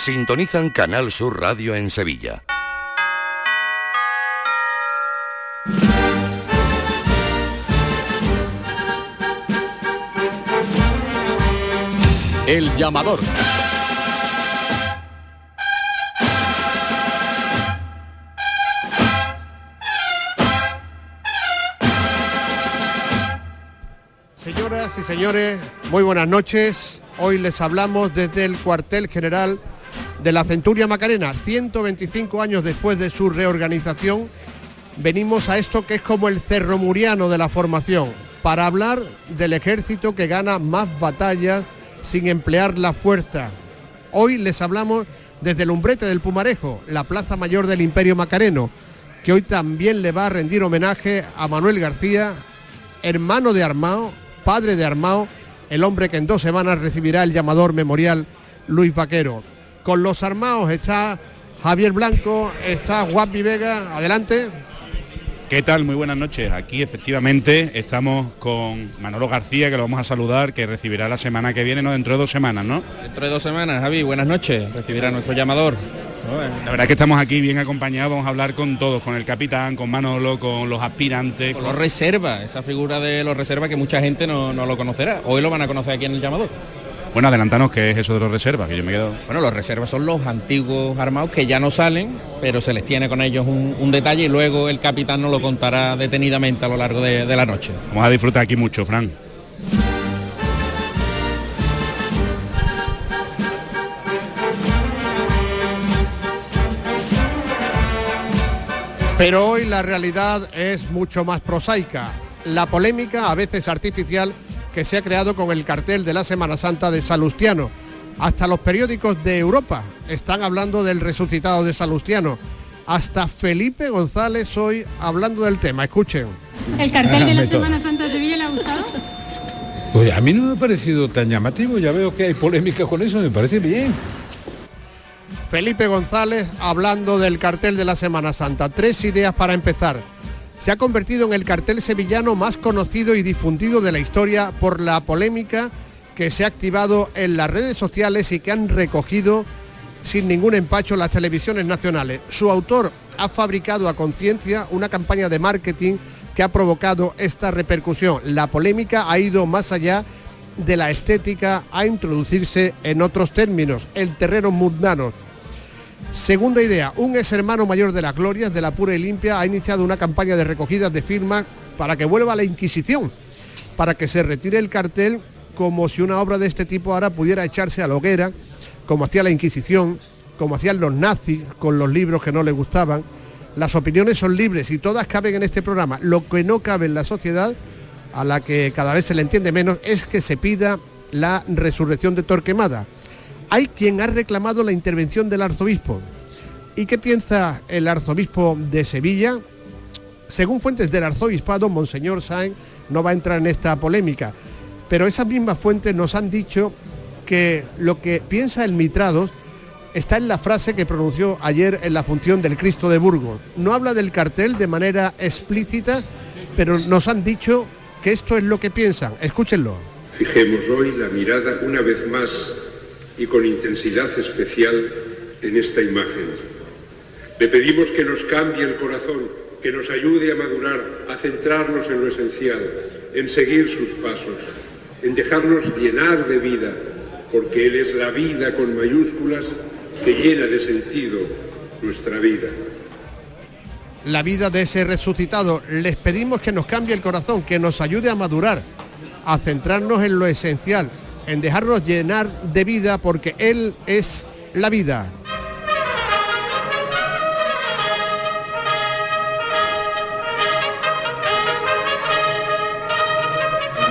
Sintonizan Canal Sur Radio en Sevilla. El llamador. Señoras y señores, muy buenas noches. Hoy les hablamos desde el cuartel general de la Centuria Macarena. 125 años después de su reorganización, venimos a esto que es como el cerro muriano de la formación, para hablar del ejército que gana más batallas sin emplear la fuerza. Hoy les hablamos desde el umbrete del Pumarejo, la plaza mayor del Imperio Macareno, que hoy también le va a rendir homenaje a Manuel García, hermano de Armao, padre de Armao, el hombre que en dos semanas recibirá el llamador memorial Luis Vaquero. Con los armados está Javier Blanco, está Juan Vega, adelante. ¿Qué tal? Muy buenas noches. Aquí efectivamente estamos con Manolo García, que lo vamos a saludar, que recibirá la semana que viene, no dentro de dos semanas, ¿no? Dentro de dos semanas, Javi, buenas noches. Recibirá nuestro llamador. La verdad es que estamos aquí bien acompañados, vamos a hablar con todos, con el capitán, con Manolo, con los aspirantes. Con, los reservas, esa figura de los reservas que mucha gente no, no lo conocerá. Hoy lo van a conocer aquí en el llamador. Bueno, adelantanos qué es eso de los reservas, que yo me quedo. Bueno, los reservas son los antiguos armados que ya no salen, pero se les tiene con ellos un, detalle y luego el capitán nos lo contará detenidamente a lo largo de, de la noche. Vamos a disfrutar aquí mucho, Fran. Pero hoy la realidad es mucho más prosaica. La polémica, a veces artificial, que se ha creado con el cartel de la Semana Santa de Salustiano. Hasta los periódicos de Europa están hablando del resucitado de Salustiano. Hasta Felipe González hoy hablando del tema. Escuchen. ¿El cartel de la Semana Santa de Sevilla le ha gustado? Pues a mí no me ha parecido tan llamativo, ya veo que hay polémica con eso, me parece bien. Felipe González hablando del cartel de la Semana Santa. Tres ideas para empezar se ha convertido en el cartel sevillano más conocido y difundido de la historia por la polémica que se ha activado en las redes sociales y que han recogido sin ningún empacho las televisiones nacionales. Su autor ha fabricado a conciencia una campaña de marketing que ha provocado esta repercusión. La polémica ha ido más allá de la estética a introducirse en otros términos, el terreno mundano Segunda idea, un ex hermano mayor de las glorias de la pura y limpia ha iniciado una campaña de recogidas de firmas para que vuelva la Inquisición, para que se retire el cartel como si una obra de este tipo ahora pudiera echarse a la hoguera, como hacía la Inquisición, como hacían los nazis con los libros que no les gustaban. Las opiniones son libres y todas caben en este programa. Lo que no cabe en la sociedad, a la que cada vez se le entiende menos, es que se pida la resurrección de Torquemada hay quien ha reclamado la intervención del arzobispo. ¿Y qué piensa el arzobispo de Sevilla? Según fuentes del arzobispado, Monseñor Sáenz no va a entrar en esta polémica, pero esas mismas fuentes nos han dicho que lo que piensa el Mitrados está en la frase que pronunció ayer en la función del Cristo de Burgos. No habla del cartel de manera explícita, pero nos han dicho que esto es lo que piensan. Escúchenlo. Fijemos hoy la mirada una vez más y con intensidad especial en esta imagen. Le pedimos que nos cambie el corazón, que nos ayude a madurar, a centrarnos en lo esencial, en seguir sus pasos, en dejarnos llenar de vida, porque Él es la vida con mayúsculas que llena de sentido nuestra vida. La vida de ese resucitado. Les pedimos que nos cambie el corazón, que nos ayude a madurar, a centrarnos en lo esencial, en dejarnos llenar de vida porque Él es la vida.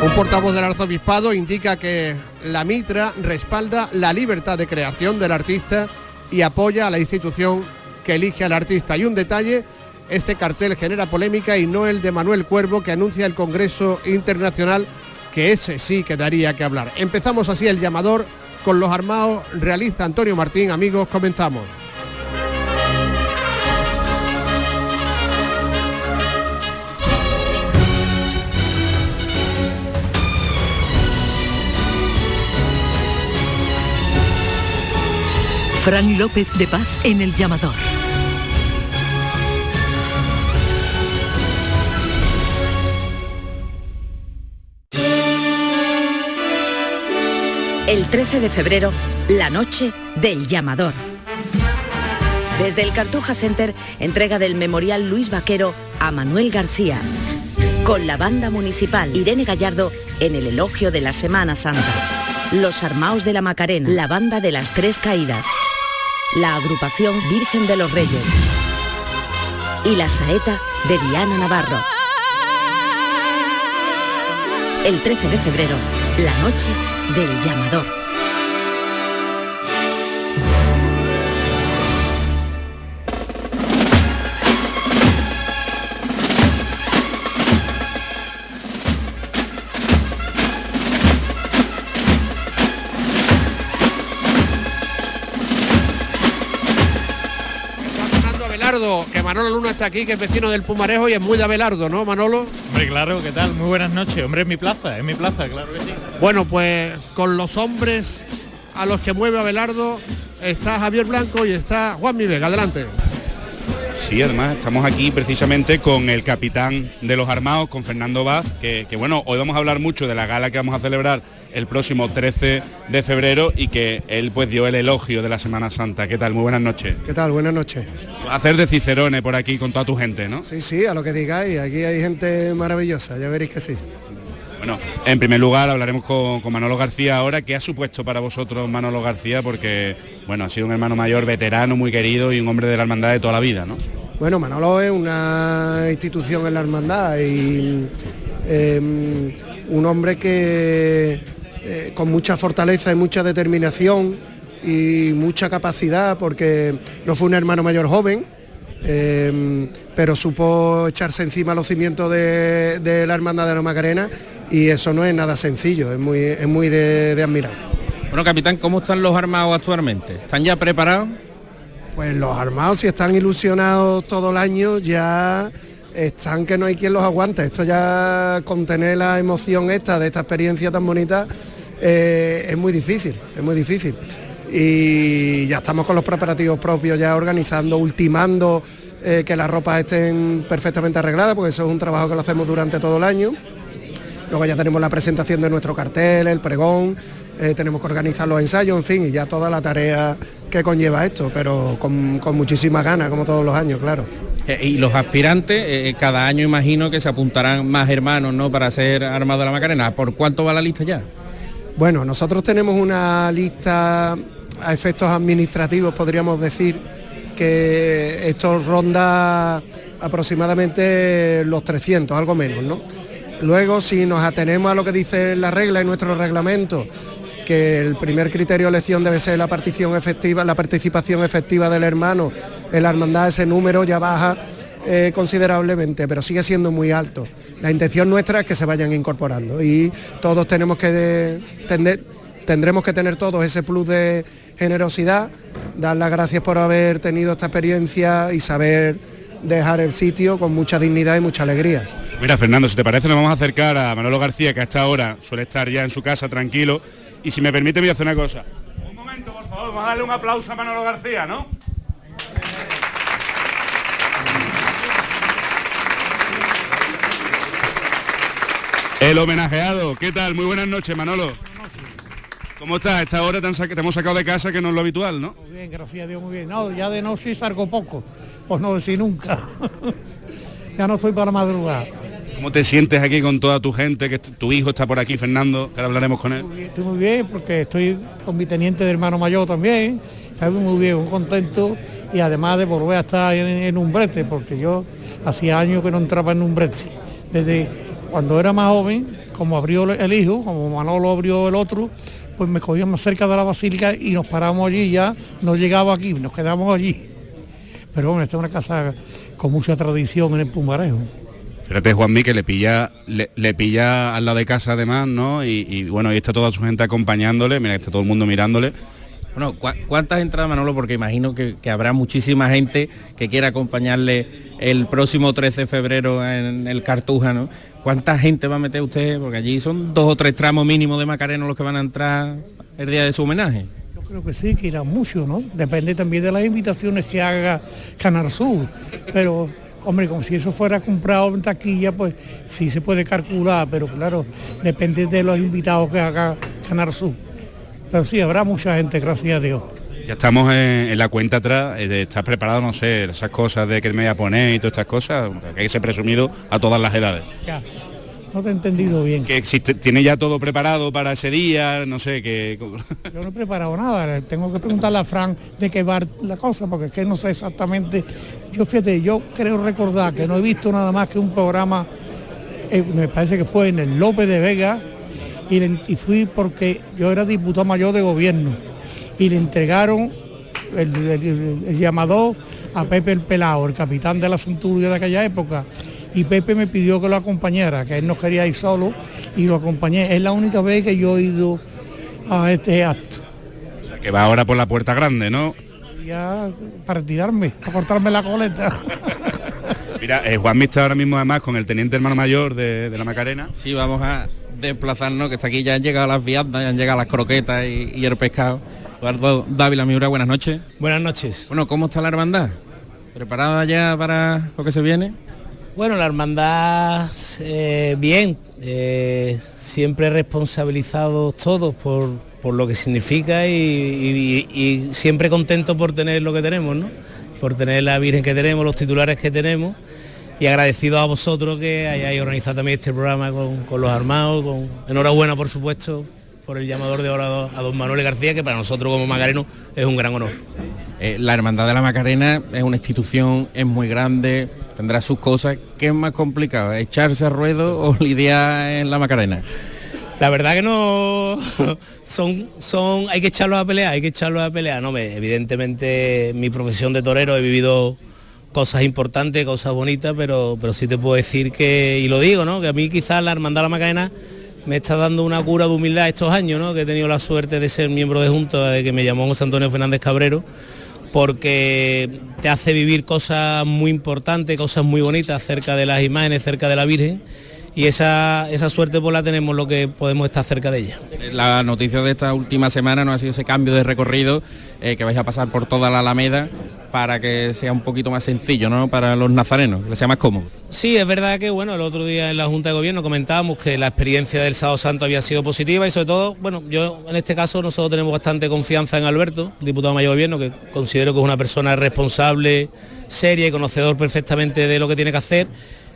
Un portavoz del arzobispado indica que la mitra respalda la libertad de creación del artista y apoya a la institución que elige al artista. Y un detalle, este cartel genera polémica y no el de Manuel Cuervo que anuncia el Congreso Internacional que ese sí quedaría que hablar. Empezamos así el llamador con los armados, realista Antonio Martín, amigos, comenzamos. Fran López de Paz en el llamador. El 13 de febrero, la noche del llamador. Desde el Cartuja Center, entrega del Memorial Luis Vaquero a Manuel García. Con la banda municipal Irene Gallardo en el elogio de la Semana Santa. Los Armaos de la Macarena, la banda de las Tres Caídas. La agrupación Virgen de los Reyes. Y la saeta de Diana Navarro. El 13 de febrero, la noche del llamador. Está aquí, que es vecino del Pumarejo y es muy de Abelardo, ¿no, Manolo? Hombre, claro, ¿qué tal? Muy buenas noches. Hombre, es mi plaza, es mi plaza, claro que sí. Bueno, pues con los hombres a los que mueve Abelardo está Javier Blanco y está Juan Mi Vega. Adelante. Sí, además estamos aquí precisamente con el capitán de los armados, con Fernando Vaz, que, que, bueno, hoy vamos a hablar mucho de la gala que vamos a celebrar el próximo 13 de febrero y que él pues dio el elogio de la Semana Santa. ¿Qué tal? Muy buenas noches. ¿Qué tal? Buenas noches. Hacer de Cicerone por aquí con toda tu gente, ¿no? Sí, sí, a lo que digáis, aquí hay gente maravillosa, ya veréis que sí. Bueno, en primer lugar hablaremos con, con, Manolo García ahora. ¿Qué ha supuesto para vosotros Manolo García? Porque, bueno, ha sido un hermano mayor, veterano, muy querido y un hombre de la hermandad de toda la vida, ¿no? Bueno, Manolo es una institución en la hermandad y eh, un hombre que eh, con mucha fortaleza y mucha determinación y mucha capacidad, porque no fue un hermano mayor joven, eh, pero supo echarse encima los cimientos de, de, la hermandad de la Macarena y eso no es nada sencillo, es muy, es muy de, de admirar. Bueno, capitán, ¿cómo están los armados actualmente? ¿Están ya preparados? Pues los armados, si están ilusionados todo el año, ya están que no hay quien los aguante. Esto ya contener la emoción esta de esta experiencia tan bonita eh, es muy difícil, es muy difícil. Y ya estamos con los preparativos propios, ya organizando, ultimando eh, que las ropas estén perfectamente arregladas, porque eso es un trabajo que lo hacemos durante todo el año. Luego ya tenemos la presentación de nuestro cartel, el pregón, eh, tenemos que organizar los ensayos, en fin, y ya toda la tarea que conlleva esto, pero con, con muchísimas ganas, como todos los años, claro. Eh, y los aspirantes, eh, cada año imagino que se apuntarán más hermanos, ¿no?, para ser armado de la Macarena. ¿Por cuánto va la lista ya? Bueno, nosotros tenemos una lista a efectos administrativos, podríamos decir, que esto ronda aproximadamente los 300, algo menos, ¿no? Luego, si nos atenemos a lo que dice la regla y nuestro reglamento, que el primer criterio de elección debe ser la participación efectiva, la participación efectiva del hermano en la hermandad, ese número ya baja eh, considerablemente, pero sigue siendo muy alto. La intención nuestra es que se vayan incorporando y todos tenemos que tendremos que tener todos ese plus de generosidad, dar las gracias por haber tenido esta experiencia y saber dejar el sitio con mucha dignidad y mucha alegría. Mira, Fernando, si te parece, nos vamos a acercar a Manolo García, que a esta hora suele estar ya en su casa tranquilo. Y si me permite, voy a hacer una cosa. Un momento, por favor, vamos a darle un aplauso a Manolo García, ¿no? El homenajeado, ¿qué tal? Muy buenas noches, Manolo. ¿Cómo estás? Esta hora te, te, hemos sacado de casa, que no es lo habitual, ¿no? Muy bien, gracias a Dios, muy bien. No, ya de noche salgo poco, pues no decir nunca. ya no estoy para madrugar. ¿Cómo te sientes aquí con toda tu gente? Que tu hijo está por aquí, Fernando, que ahora hablaremos con él. Muy bien, estoy muy bien porque estoy con mi teniente de hermano mayor también. Estoy muy bien, muy contento y además de volver a estar en, en un brete, porque yo hacía años que no entraba en un brete. Desde cuando era más joven, como abrió el hijo, como Manolo abrió el otro, pues me cogían más cerca de la basílica y nos paramos allí ya, no llegaba aquí, nos quedamos allí. Pero bueno, esta es una casa con mucha tradición en el Pumarejo. Fíjate, Juanmi, que le pilla, le, le, pilla al lado de casa además, ¿no? Y, y, bueno, ahí está toda su gente acompañándole, mira, está todo el mundo mirándole. Bueno, ¿cu ¿cuántas entradas, Manolo? Porque imagino que, habrá muchísima gente que quiera acompañarle el próximo 13 de febrero en el Cartuja, ¿no? ¿Cuánta gente va a meter usted? Porque allí son dos o tres tramos mínimos de Macareno los que van a entrar el día de su homenaje. Yo Creo que sí, que irá mucho, ¿no? Depende también de las invitaciones que haga Canal Sur. Pero, hombre, como si eso fuera comprado en taquilla, pues sí se puede calcular, pero claro, depende de los invitados que haga Canal Sur. Pero sí, habrá mucha gente, gracias a Dios. Ya estamos en, en la cuenta atrás, eh, ¿estás preparado, no sé, esas cosas de que me voy a poner y todas estas cosas? Que hay que presumido a todas las edades. Ya. No te he entendido bien. Que existe, tiene ya todo preparado para ese día, no sé, que... Yo no he preparado nada, tengo que preguntarle a Fran de qué va la cosa, porque es que no sé exactamente. Yo fíjate, yo creo recordar que no he visto nada más que un programa, eh, me parece que fue en el López de Vega, y, le- y fui porque yo era diputado mayor de gobierno, y le entregaron el, el- el llamador a Pepe el Pelao, el capitán de la Centuria de aquella época, y Pepe me pidió que lo acompañara, que él no quería ir solo, y lo acompañé. Es la única vez que yo he ido a este acto. que va ahora por la puerta grande, ¿no? ya para tirarme, para cortarme la coleta. Mira, eh, Juanmi está ahora mismo además con el teniente hermano mayor de, de la Macarena. Sí, vamos a desplazarnos, que está aquí ya han llegado las viandas, ya han llegado las croquetas y, y el pescado. Eduardo Dávila Miura, buenas noches. Buenas noches. Bueno, ¿cómo está la hermandad? ¿Preparada ya para lo que se viene? Bueno, la hermandad eh, bien, eh, siempre responsabilizados todos por, por lo que significa y, y- y siempre contentos por tener lo que tenemos, ¿no? Por tener la Virgen que tenemos, los titulares que tenemos y agradecidos a vosotros que hayáis organizado también este programa con, con los armados, con enhorabuena por supuesto por el llamador de oro a don Manuel García, que para nosotros como macareno es un gran honor. Eh, la Hermandad de la Macarena es una institución, es muy grande, tendrá sus cosas. ¿Qué es más complicado, echarse a ruedo o lidiar en la Macarena? La verdad que no son son hay que echarlos a pelear, hay que echarlos a pelear. No, me, evidentemente en mi profesión de torero he vivido cosas importantes, cosas bonitas, pero pero sí te puedo decir que y lo digo, ¿no? Que a mí quizás la hermandad de la Macarena me está dando una cura de humildad estos años, ¿no? Que he tenido la suerte de ser miembro de junta, de que me llamó José Antonio Fernández Cabrero porque te hace vivir cosas muy importantes, cosas muy bonitas cerca de las imágenes, cerca de la Virgen y esa, esa suerte pues la tenemos lo que podemos estar cerca de ella. La noticia de esta última semana no ha sido ese cambio de recorrido, eh, que vais a pasar por toda la Alameda para que sea un poquito más sencillo, ¿no? Para los nazarenos, que sea más cómodo. Sí, es verdad que bueno, el otro día en la Junta de Gobierno comentábamos que la experiencia del Sábado Santo había sido positiva y sobre todo, bueno, yo en este caso nosotros tenemos bastante confianza en Alberto, diputado mayor de Gobierno, que considero que es una persona responsable, seria y conocedor perfectamente de lo que tiene que hacer.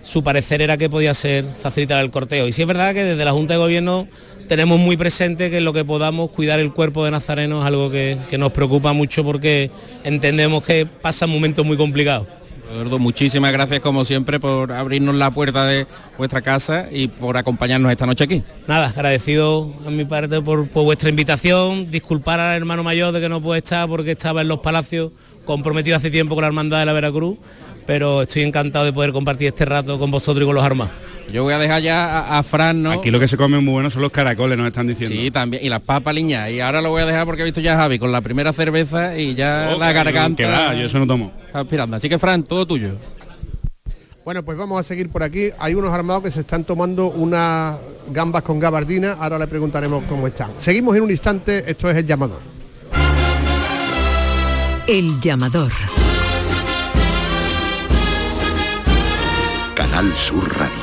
Su parecer era que podía ser facilitar el corteo. Y sí es verdad que desde la Junta de Gobierno tenemos muy presente que lo que podamos cuidar el cuerpo de Nazareno es algo que, que nos preocupa mucho porque entendemos que pasan momentos muy complicados. Eduardo, muchísimas gracias como siempre por abrirnos la puerta de vuestra casa y por acompañarnos esta noche aquí. Nada, agradecido a mi parte por, por vuestra invitación, disculpar al hermano mayor de que no puede estar porque estaba en los palacios comprometido hace tiempo con la Hermandad de la Veracruz, pero estoy encantado de poder compartir este rato con vosotros y con los armados. Yo voy a dejar ya a, a Fran, ¿no? Aquí lo que se come muy bueno son los caracoles, nos están diciendo. Sí, también. Y las papas liñas. Y ahora lo voy a dejar porque he visto ya a Javi con la primera cerveza y ya Oh, la garganta. que va, yo eso no tomo. Está aspirando. Así que Fran, todo tuyo. Bueno, pues vamos a seguir por aquí. Hay unos armados que se están tomando unas gambas con gabardina. Ahora le preguntaremos cómo están. Seguimos en un instante. Esto es el llamador. El llamador. Canal Sur Radio.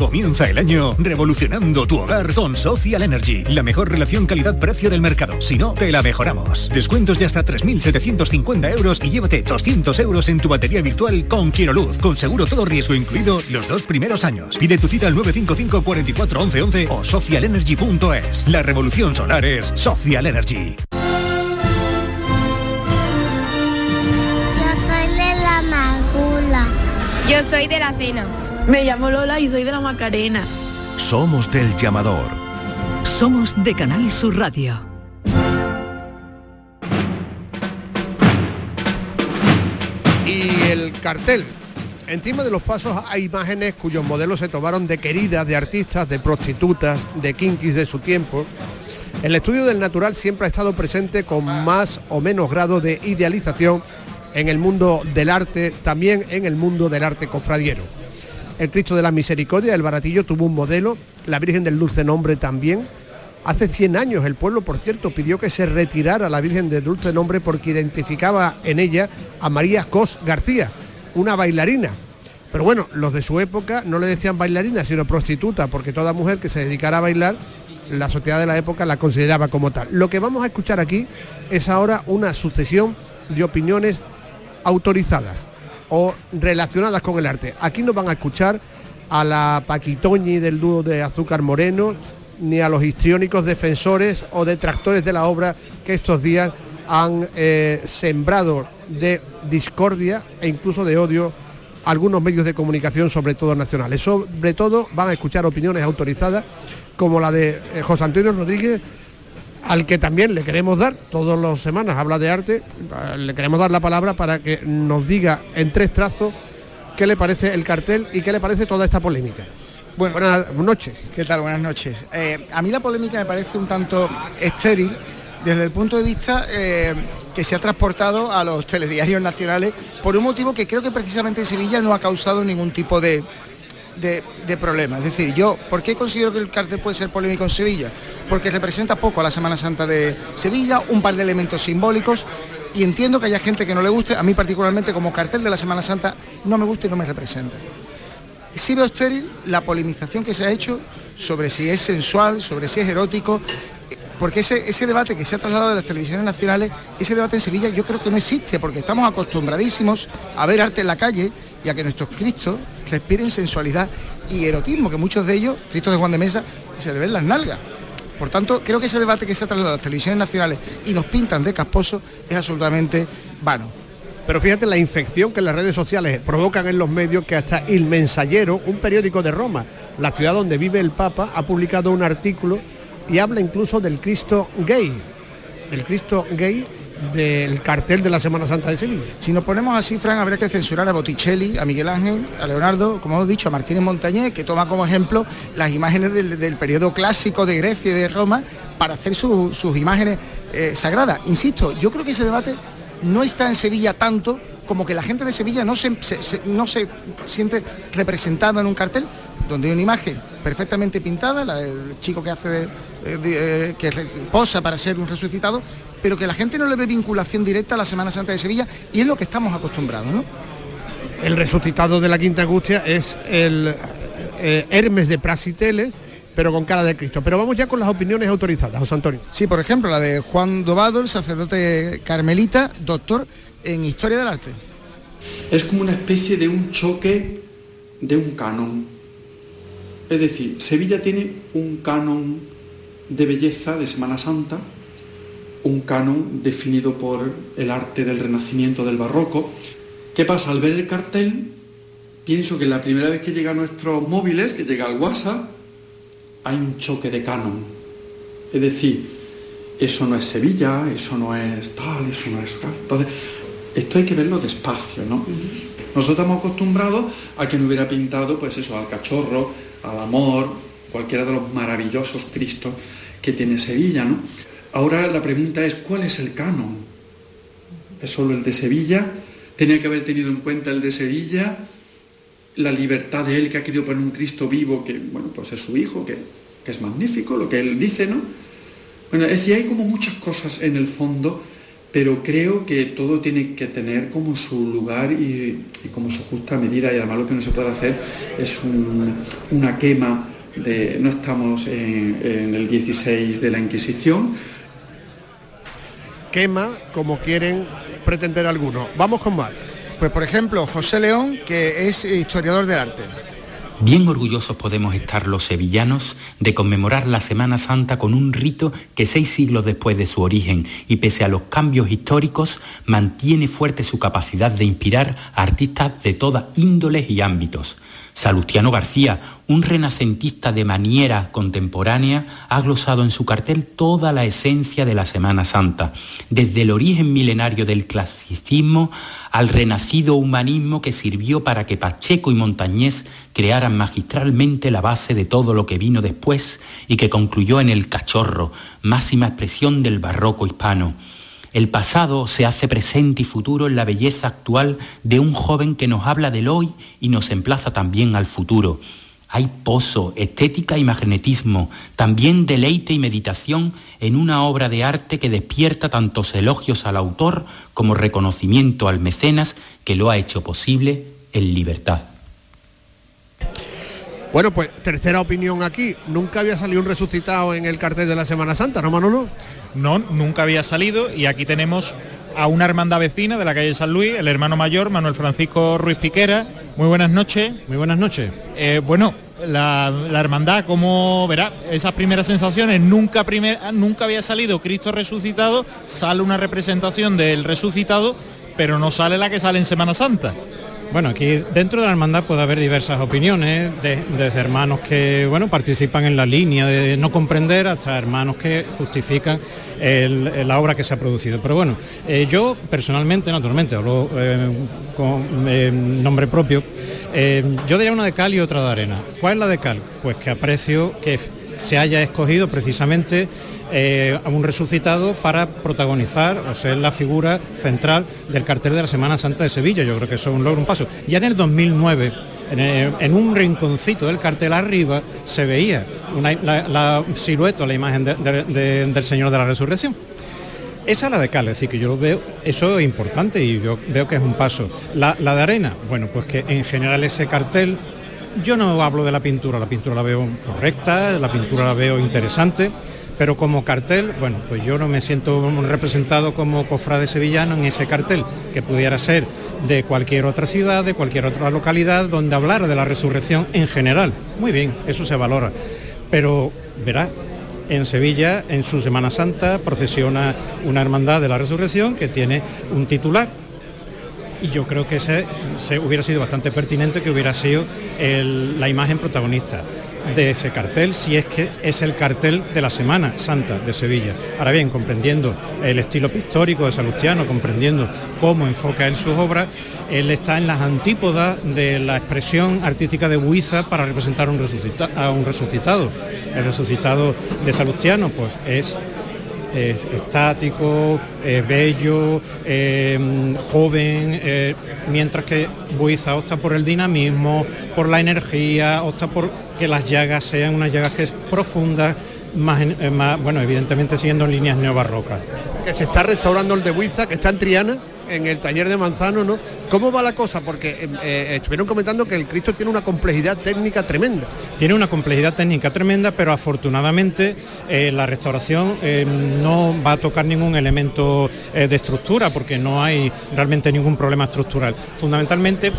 Comienza el año revolucionando tu hogar con Social Energy, la mejor relación calidad-precio del mercado. Si no, te la mejoramos. Descuentos de hasta 3.750 euros y llévate 200 euros en tu batería virtual con Luz, con seguro todo riesgo incluido los dos primeros años. Pide tu cita al 955 44 11 11 o socialenergy.es. La revolución solar es Social Energy. Yo soy de la Magula. Yo soy de la cena. Me llamo Lola y soy de la Macarena. Somos del llamador. Somos de Canal Sur Radio. el cartel. Encima de los pasos hay imágenes cuyos modelos se tomaron de queridas, de artistas, de prostitutas, de kinkis de su tiempo. El estudio del natural siempre ha estado presente con más o menos grado de idealización en el mundo del arte, también en el mundo del arte cofradiero. El Cristo de la Misericordia, el Baratillo, tuvo un modelo, la Virgen del Dulce Nombre también. Hace 100 años el pueblo, por cierto, pidió que se retirara la Virgen del Dulce Nombre porque identificaba en ella a María Cos García, una bailarina. Pero bueno, los de su época no le decían bailarina, sino prostituta, porque toda mujer que se dedicara a bailar, la sociedad de la época la consideraba como tal. Lo que vamos a escuchar aquí es ahora una sucesión de opiniones autorizadas o relacionadas con el arte. Aquí no van a escuchar a la Paquitoñi del dúo de Azúcar Moreno, ni a los histriónicos defensores o detractores de la obra que estos días han eh, sembrado de discordia e incluso de odio algunos medios de comunicación, sobre todo nacionales. Sobre todo van a escuchar opiniones autorizadas como la de eh, José Antonio Rodríguez, al que también le queremos dar, todas las semanas habla de arte, le queremos dar la palabra para que nos diga en tres trazos qué le parece el cartel y qué le parece toda esta polémica. Bueno, buenas noches. ¿Qué tal? Buenas noches. Eh, a mí la polémica me parece un tanto estéril desde el punto de vista eh, que se ha transportado a los telediarios nacionales por un motivo que creo que precisamente en Sevilla no ha causado ningún tipo de, de, de problema. Es decir, yo, ¿por qué considero que el cartel puede ser polémico en Sevilla? Porque representa poco a la Semana Santa de Sevilla, un par de elementos simbólicos y entiendo que haya gente que no le guste, a mí particularmente como cartel de la Semana Santa no me gusta y no me representa. Sí veo estéril la polemización que se ha hecho sobre si es sensual, sobre si es erótico, porque ese, ese debate que se ha trasladado de las televisiones nacionales, ese debate en Sevilla yo creo que no existe, porque estamos acostumbradísimos a ver arte en la calle y a que nuestros Cristos respiren sensualidad y erotismo, que muchos de ellos, Cristos de Juan de Mesa, se le ven las nalgas. Por tanto, creo que ese debate que se ha trasladado a las televisiones nacionales y nos pintan de casposo es absolutamente vano. Pero fíjate la infección que las redes sociales provocan en los medios que hasta El Mensajero, un periódico de Roma, la ciudad donde vive el Papa, ha publicado un artículo y habla incluso del Cristo gay, el Cristo gay del cartel de la Semana Santa de Sevilla. Si nos ponemos así, Fran, habría que censurar a Botticelli, a Miguel Ángel, a Leonardo, como hemos dicho, a Martínez Montañés, que toma como ejemplo las imágenes del, del periodo clásico de Grecia y de Roma para hacer su- sus imágenes eh, sagradas. Insisto, yo creo que ese debate no está en Sevilla tanto como que la gente de Sevilla no se, no se siente representada en un cartel donde hay una imagen perfectamente pintada, la del chico que hace eh, eh, que posa para ser un resucitado, pero que la gente no le ve vinculación directa a la Semana Santa de Sevilla y es lo que estamos acostumbrados, ¿no? El resucitado de la Quinta Angustia es el eh, Hermes de Prasiteles, pero con cara de Cristo. Pero vamos ya con las opiniones autorizadas, José Antonio. Sí, por ejemplo, la de Juan Dobado, el sacerdote carmelita, doctor en Historia del Arte. Es como una especie de un choque de un canon. Es decir, Sevilla tiene un canon de belleza de Semana Santa, un canon definido por el arte del Renacimiento, del Barroco. ¿Qué pasa? Al ver el cartel, pienso que la primera vez que llega a nuestros móviles, que llega al WhatsApp, hay un choque de canon. Es decir, eso no es Sevilla, eso no es tal, eso no es tal. Entonces, esto hay que verlo despacio, ¿no? Nosotros estamos acostumbrados a que no hubiera pintado, pues eso, al cachorro, al amor, cualquiera de los maravillosos Cristos que tiene Sevilla, ¿no? Ahora la pregunta es, ¿cuál es el canon? ¿Es solo el de Sevilla? ¿Tenía que haber tenido en cuenta el de Sevilla? La libertad de él que ha querido poner un Cristo vivo, que, bueno, pues es su hijo, que, que es magnífico, lo que él dice, ¿no? Bueno, es decir, hay como muchas cosas en el fondo, pero creo que todo tiene que tener como su lugar y, como su justa medida, y además lo que no se puede hacer es un- una quema de, no estamos en el 16 de la Inquisición, Quema como quieren pretender algunos. Vamos con más. Pues por ejemplo, José León, que es historiador del arte. Bien orgullosos podemos estar los sevillanos de conmemorar la Semana Santa con un rito que seis siglos después de su origen y pese a los cambios históricos mantiene fuerte su capacidad de inspirar a artistas de todas índoles y ámbitos. Salustiano García, un renacentista de maniera contemporánea, ha glosado en su cartel toda la esencia de la Semana Santa, desde el origen milenario del clasicismo al renacido humanismo que sirvió para que Pacheco y Montañés crearan magistralmente la base de todo lo que vino después y que concluyó en el cachorro, máxima expresión del barroco hispano. El pasado se hace presente y futuro en la belleza actual de un joven que nos habla del hoy y nos emplaza también al futuro. Hay pozo, estética y magnetismo, también deleite y meditación en una obra de arte que despierta tantos elogios al autor como reconocimiento al mecenas que lo ha hecho posible en libertad. Bueno, pues tercera opinión aquí. Nunca había salido un resucitado en el cartel de la Semana Santa, ¿no, Manolo? No, nunca había salido y aquí tenemos a una hermandad vecina de la calle San Luis, el hermano mayor, Manuel Francisco Ruiz Piquera. Muy buenas noches. Muy buenas noches. Eh, bueno, la, hermandad, como verá, esas primeras sensaciones, nunca, nunca había salido Cristo resucitado, sale una representación del resucitado, pero no sale la que sale en Semana Santa. Bueno, aquí dentro de la hermandad puede haber diversas opiniones, desde hermanos que bueno participan en la línea de no comprender hasta hermanos que justifican la obra que se ha producido. Pero bueno, eh, yo personalmente, naturalmente, hablo eh, con eh, nombre propio, yo diría una de cal y otra de arena. ¿Cuál es la de cal? Pues que aprecio que se haya escogido precisamente eh, a un resucitado para protagonizar o ser la figura central del cartel de la Semana Santa de Sevilla. Yo creo que eso es un logro, un paso. Ya en el 2009, en, un rinconcito del cartel arriba, se veía la, silueta, la imagen del Señor de la Resurrección. Esa es la de Cal, es que yo lo veo, eso es importante y yo veo que es un paso. La, la de arena, bueno, pues que en general ese cartel yo no hablo de la pintura, la pintura la veo correcta, la pintura la veo interesante, pero como cartel, bueno, pues yo no me siento representado como cofrade sevillano en ese cartel, que pudiera ser de cualquier otra ciudad, de cualquier otra localidad, donde hablar de la resurrección en general. Muy bien, eso se valora. Pero, verá, en Sevilla, en su Semana Santa, procesiona una hermandad de la resurrección que tiene un titular y yo creo que ese se hubiera sido bastante pertinente que hubiera sido la imagen protagonista de ese cartel, si es que es el cartel de la Semana Santa de Sevilla. Ahora bien, comprendiendo el estilo pictórico de Salustiano, comprendiendo cómo enfoca en sus obras, él está en las antípodas de la expresión artística de Buiza para representar a un resucitado. El resucitado de Salustiano pues es estático, bello, em, joven, eh, mientras que Buiza opta por el dinamismo, por la energía, opta por que las llagas sean unas llagas que es profundas, más, eh, más, bueno, evidentemente siguiendo líneas neobarrocas. Que se está restaurando el de Buiza, que está en Triana, en el taller de Manzano, ¿no? ¿Cómo va la cosa? Porque eh, eh, estuvieron comentando que el Cristo tiene una complejidad técnica tremenda. Tiene una complejidad técnica tremenda, pero afortunadamente eh, la restauración no va a tocar ningún elemento de estructura, porque no hay realmente ningún problema estructural. Fundamentalmente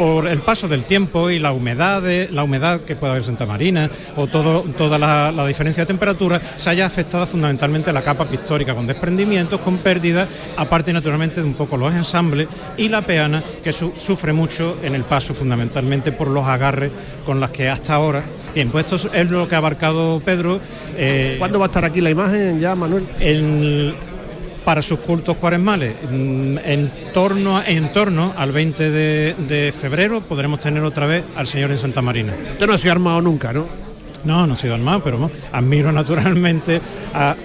por el paso del tiempo y la humedad, la humedad que puede haber en Santa Marina o todo, toda la, diferencia de temperatura, se haya afectado fundamentalmente la capa pictórica con desprendimientos, con pérdidas, aparte naturalmente de un poco los ensambles y la peana que sufre mucho en el paso fundamentalmente por los agarres con las que hasta ahora Bien, pues esto es lo que ha abarcado Pedro. Eh, ¿Cuándo va a estar aquí la imagen ya, Manuel? El, para sus cultos cuaresmales. Mm, en torno, en torno al 20 de, febrero podremos tener otra vez al Señor en Santa Marina. Usted no se ha armado nunca, ¿no? No, no ha sido armado, pero admiro naturalmente a...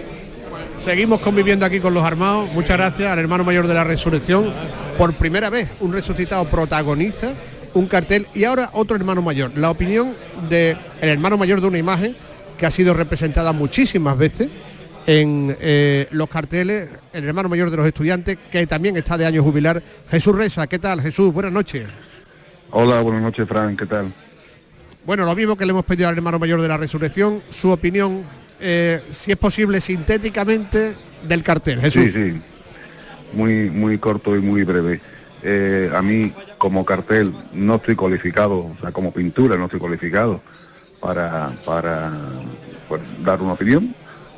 Seguimos conviviendo aquí con los armados. Muchas gracias al hermano mayor de la resurrección. Por primera vez, un resucitado protagoniza un cartel y ahora otro hermano mayor. La opinión del hermano mayor de una imagen que ha sido representada muchísimas veces en eh, los carteles el hermano mayor de los estudiantes, que también está de año jubilar, Jesús Reza. ¿Qué tal, Jesús? Buenas noches. Hola, buenas noches, Fran. ¿Qué tal? Bueno, lo mismo que le hemos pedido al hermano mayor de la resurrección, su opinión, eh, si es posible, sintéticamente del cartel. Jesús. Sí, sí. Muy, muy corto y muy breve. Eh, a mí, como cartel, no estoy cualificado, o sea, como pintura no estoy cualificado para, para pues, dar una opinión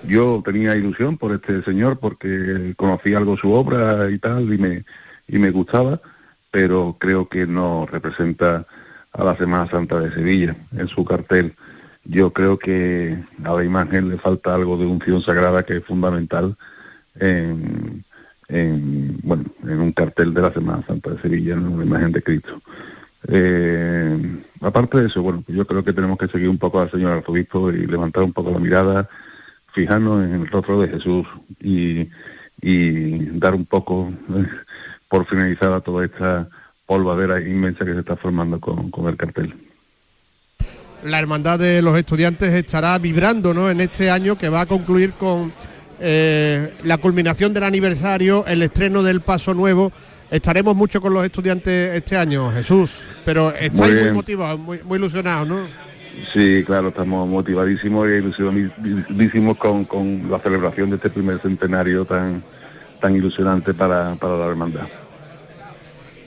yo tenía ilusión por este señor porque conocía algo su obra y tal y me, y me gustaba, pero creo que no representa a la Semana Santa de Sevilla en su cartel. Yo creo que a la imagen le falta algo de unción sagrada que es fundamental en, en, bueno, en un cartel de la Semana Santa de Sevilla, en una imagen de Cristo. Eh, aparte de eso, bueno, yo creo que tenemos que seguir un poco al señor arzobispo y levantar un poco la mirada, fijarnos en el rostro de Jesús y, y dar un poco por finalizada toda esta polvadera inmensa que se está formando con, con el cartel. La Hermandad de los Estudiantes estará vibrando ¿no? en este año que va a concluir con eh, la culminación del aniversario, el estreno del Paso Nuevo. Estaremos mucho con los estudiantes este año, Jesús, pero estáis Muy muy, motivados, muy, muy ilusionados, ¿no? Sí, claro, estamos motivadísimos e ilusionadísimos con, con la celebración de este primer centenario tan tan ilusionante para, para la hermandad.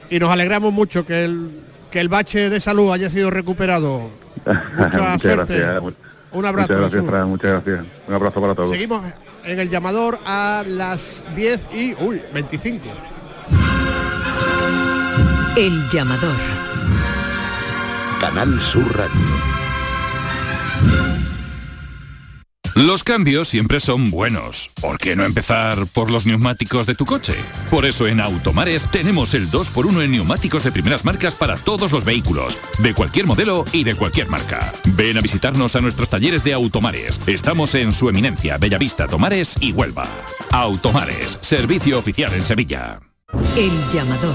Y nos alegramos mucho que el, que el bache de salud haya sido recuperado. Mucha muchas suerte. gracias. Un abrazo. Muchas gracias. Fran, muchas gracias. Un abrazo para todos. Seguimos en el llamador a las 10 y uy, 25. El llamador. Canal Sur Radio. Los cambios siempre son buenos. ¿Por qué no empezar por los neumáticos de tu coche? Por eso en Automares tenemos el 2x1 en neumáticos de primeras marcas para todos los vehículos, de cualquier modelo y de cualquier marca. Ven a visitarnos a nuestros talleres de Automares. Estamos en su eminencia, Bellavista, Tomares y Huelva. Automares, servicio oficial en Sevilla. El llamador.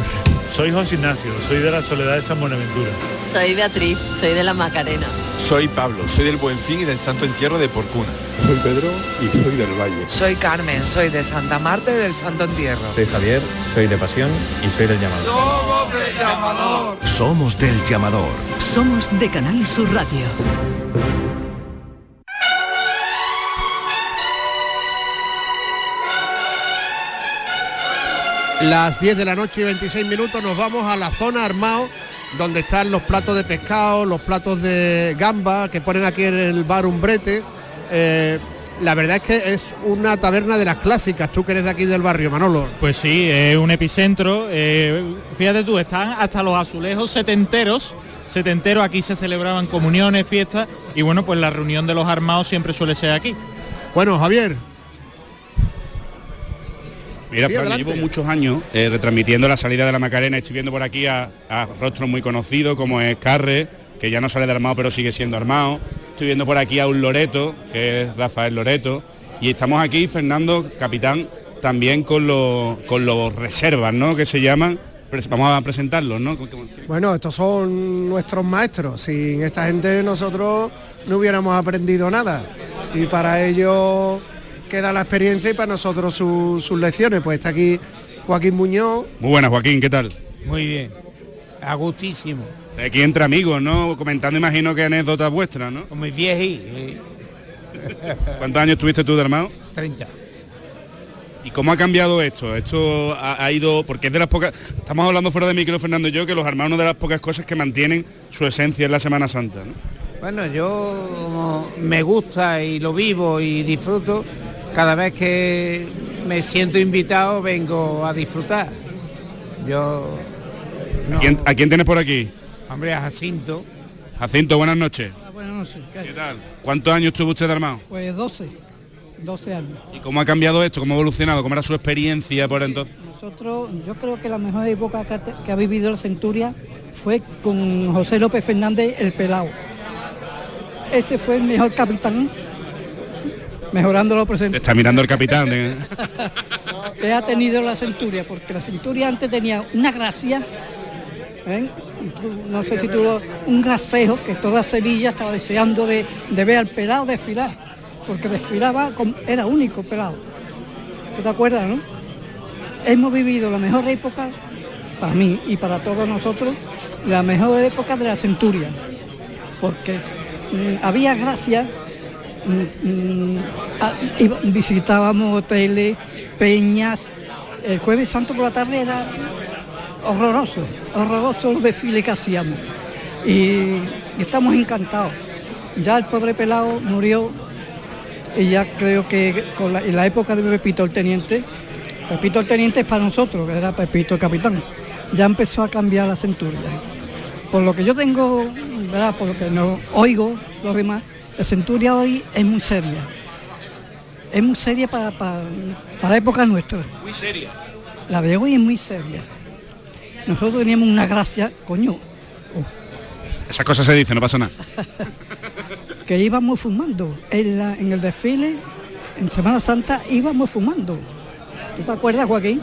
Soy José Ignacio, soy de la Soledad de San Buenaventura. Soy Beatriz, soy de la Macarena. Soy Pablo, soy del Buen Fin y del Santo Entierro de Porcuna. Soy Pedro y soy del Valle. Soy Carmen, soy de Santa Marta y del Santo Entierro. Soy Javier, soy de Pasión y soy del Llamador. Somos del llamador. Somos del llamador. Somos de Canal Sur Radio. Las 10 de la noche y 26 minutos nos vamos a la zona armado donde están los platos de pescado, los platos de gamba que ponen aquí en el bar Umbrete. Eh, la verdad es que es una taberna de las clásicas, tú que eres de aquí del barrio, Manolo. Pues sí, es un epicentro. eh, fíjate tú, están hasta los azulejos setenteros. Setenteros, aquí se celebraban comuniones, fiestas y bueno, pues la reunión de los armados siempre suele ser aquí. Bueno, Javier. Mira, Sí, Fran, llevo muchos años eh, retransmitiendo la salida de la Macarena. Estoy viendo por aquí a, a rostros muy conocidos como es Carre, que ya no sale de armado pero sigue siendo armado. Estoy viendo por aquí a un Loreto, que es Rafael Loreto. Y estamos aquí, Fernando, capitán, también con los, con los reservas, ¿no? Que se llaman. Vamos a presentarlos, ¿no? Bueno, estos son nuestros maestros. Sin esta gente nosotros no hubiéramos aprendido nada. Y para ello queda la experiencia y para nosotros su- sus lecciones. Pues está aquí Joaquín Muñoz. Muy buenas, Joaquín, ¿qué tal? Muy bien, a gustísimo. Aquí entre amigos, ¿no? Comentando, imagino que anécdotas vuestras, ¿no? Con mis eh, ¿Cuántos años tuviste tú de armado? 30. ¿Y cómo ha cambiado esto? Esto ha, ha ido, porque es de las pocas, estamos hablando fuera de micro, Fernando y yo, que los una de las pocas cosas que mantienen su esencia en la Semana Santa. ¿no? Bueno, yo como me gusta y lo vivo y disfruto. Cada vez que me siento invitado vengo a disfrutar. Yo, ¿A, quién, a quién tienes por aquí? Hombre, a Jacinto. Jacinto, buenas noches. Buenas noches. ¿Qué tal? ¿Cuántos años tuvo usted de armado? Pues 12, 12 años. ¿Y cómo ha cambiado esto? ¿Cómo ha evolucionado? ¿Cómo era su experiencia por entonces? Nosotros, yo creo que la mejor época que ha, te- que ha vivido la Centuria fue con José López Fernández, el pelao. Ese fue el mejor capitán, mejorando lo Te presente, está mirando el capitán. ¿eh? que ha tenido la Centuria, porque la Centuria antes tenía una gracia, ¿eh? No sé si tuvo un grasejo que toda Sevilla estaba deseando de, ver al pelado desfilar, porque desfilaba, como- era único pelado. ¿Tú te acuerdas, no? Hemos vivido la mejor época, para mí y para todos nosotros, la mejor época de la Centuria, porque mm, había gracia, mm, mm, visitábamos hoteles, peñas, el jueves santo por la tarde era horroroso, horroroso los desfiles que hacíamos. Y estamos encantados. Ya el pobre pelado murió y ya creo que con la, en la época de Pepito el Teniente, Pepito el Teniente es para nosotros, que era Pepito el Capitán, ya empezó a cambiar la centuria. por lo que yo tengo, ¿verdad? por lo que no oigo los demás, la centuria hoy es muy seria. Es muy seria para, para, para la época nuestra. Muy seria. La de hoy es muy seria. Nosotros teníamos una gracia, coño, Esas cosas se dicen, no pasa nada. que íbamos fumando. En, la- en el desfile, en Semana Santa, íbamos fumando. ¿Tú te acuerdas, Joaquín?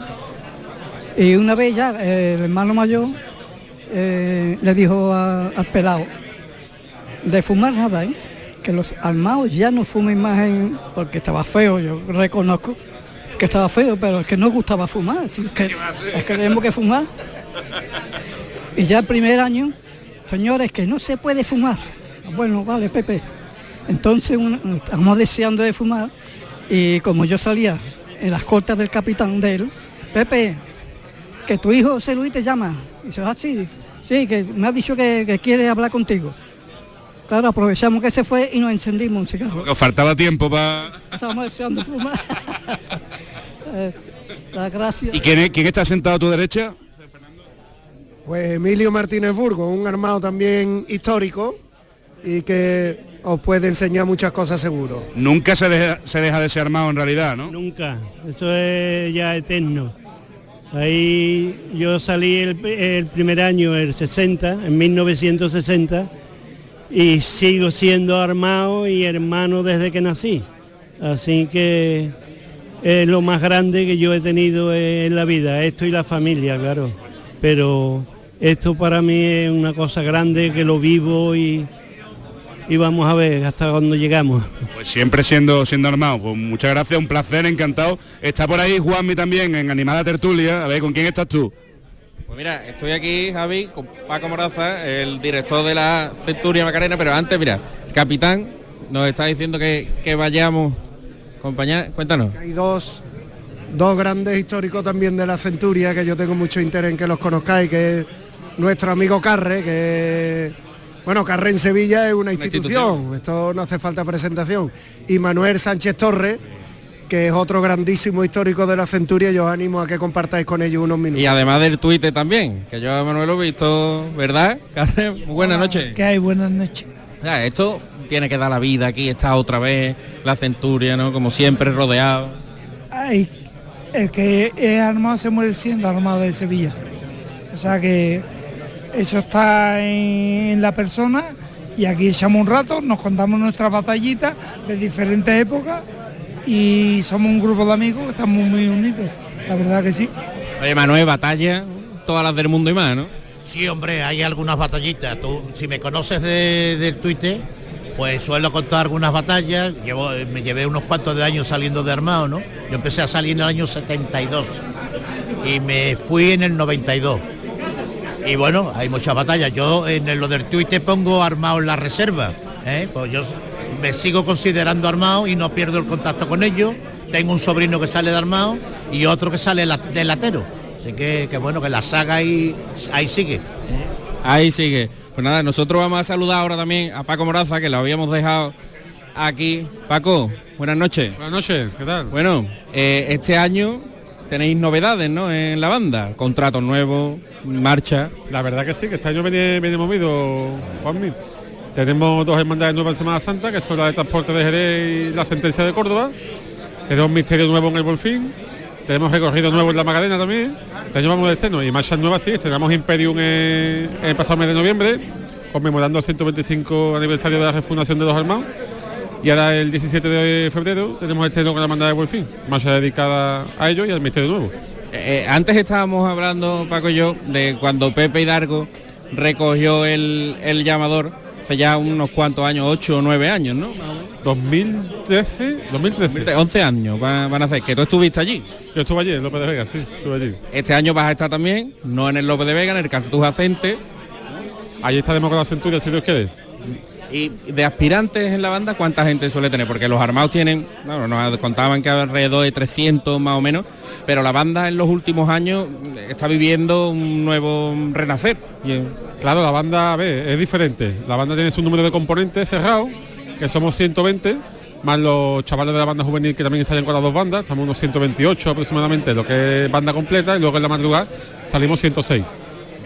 Y una vez ya eh, el hermano mayor eh, le dijo a- al pelado, de fumar nada, ¿eh? que los armados ya no fumen más en- porque estaba feo, yo reconozco que estaba feo, pero es que no gustaba fumar, tío, es que, es que tenemos que fumar. Y ya el primer año, señores, que no se puede fumar. Bueno, vale, Pepe. Entonces un- estamos deseando de fumar y como yo salía en las cortas del capitán de él, Pepe, que tu hijo José Luis te llama. Y dice, ah, sí, sí, que me ha dicho que, que quiere hablar contigo. Claro, aprovechamos que se fue y nos encendimos un cigarro. Porque os faltaba tiempo para... Estábamos deseando fumar. Eh, la gracia. ¿Y quién, es- quién está sentado a tu derecha? Pues Emilio Martínez Burgo, un armado también histórico y que os puede enseñar muchas cosas seguro. Nunca se deja, se deja de ser armado en realidad, ¿no? Nunca, eso es ya eterno. Ahí yo salí el, el primer año, el 60, en 1960, y sigo siendo armado y hermano desde que nací. Así que es lo más grande que yo he tenido en la vida, esto y la familia, claro. Pero esto para mí es una cosa grande que lo vivo y, y vamos a ver hasta cuando llegamos. Pues siempre siendo siendo armado. Pues muchas gracias, un placer, encantado. Está por ahí Juanmi también en Animada Tertulia. A ver, ¿con quién estás tú? Pues mira, estoy aquí, Javi, con Paco Moraza, el director de la Centuria Macarena, pero antes, mira, el capitán nos está diciendo que, que vayamos, compañía, cuéntanos. Hay dos, dos grandes históricos también de la Centuria que yo tengo mucho interés en que los conozcáis, que es nuestro amigo Carre, que bueno, Carre en Sevilla es una institución, esto no hace falta presentación, y Manuel Sánchez Torres, que es otro grandísimo histórico de la Centuria, yo os animo a que compartáis con ellos unos minutos. Y además del Twitter también, que yo a Manuel lo he visto, ¿verdad? Buenas noches. ¿Qué hay? Buenas noches. Ya, esto tiene que dar la vida aquí, está otra vez la Centuria, ¿no? Como siempre, rodeado. Ay, el que es armado se muere siendo armado de Sevilla. O sea que eso está en, en la persona y aquí echamos un rato, nos contamos nuestras batallitas de diferentes épocas y somos un grupo de amigos que estamos muy unidos. La verdad que sí. Oye, Manuel, batalla, todas las del mundo y más, ¿no? Sí, hombre, hay algunas batallitas. Tú, si me conoces de- del Twitter, pues suelo contar algunas batallas. Llevo, me llevé unos cuantos de años saliendo de armado, ¿no? Yo empecé a salir en el año 72 y me fui en el 92. Y bueno, hay muchas batallas. Yo en lo del Twitter pongo armado en las reservas. ¿eh? Pues yo me sigo considerando armado y no pierdo el contacto con ellos. Tengo un sobrino que sale de armado y otro que sale la- de latero. Así que, que bueno, que la saga ahí, ahí sigue. Ahí sigue. Pues nada, nosotros vamos a saludar ahora también a Paco Moraza, que lo habíamos dejado aquí. Paco, buenas noches. Buenas noches, ¿qué tal? Bueno, eh, este año tenéis novedades, ¿no? En la banda, contratos nuevos, marcha. La verdad que sí, que este año viene, viene movido, Juanmi. Tenemos dos hermandades nuevas en Semana Santa, que son la de transporte de Jerez y la sentencia de Córdoba. Tenemos misterio nuevo en el Bolfín. Tenemos recorrido nuevo en la Magdalena también. Este año vamos de estreno y marchas nuevas sí. Estrenamos Imperium en, en el pasado mes de noviembre, conmemorando el 125 aniversario de la refundación de los hermanos. Y ahora el 17 de febrero tenemos estreno con la hermandad de Bolfín, marcha dedicada a ello y al misterio nuevo. Eh, antes estábamos hablando, Paco y yo, de cuando Pepe Hidalgo recogió el, el llamador hace ya unos cuantos años, 8 o 9 años, ¿no? 2013, 2013. 11 años van, a hacer, que tú estuviste allí. Yo estuve allí, en López de Vega, sí, estuve allí. Este año vas a estar también, no en el López de Vega, en el Cartuja Cente. Allí estaremos con la centuria, si Dios quiere. Y de aspirantes en la banda, ¿cuánta gente suele tener? Porque los armados tienen, bueno, nos contaban que alrededor de 300 más o menos, pero la banda en los últimos años está viviendo un nuevo renacer. Claro, la banda, es diferente. La banda tiene su número de componentes cerrado, que somos 120, más los chavales de la banda juvenil que también ensayan con las dos bandas, estamos unos 128 aproximadamente, lo que es banda completa, y luego en la madrugada salimos 106.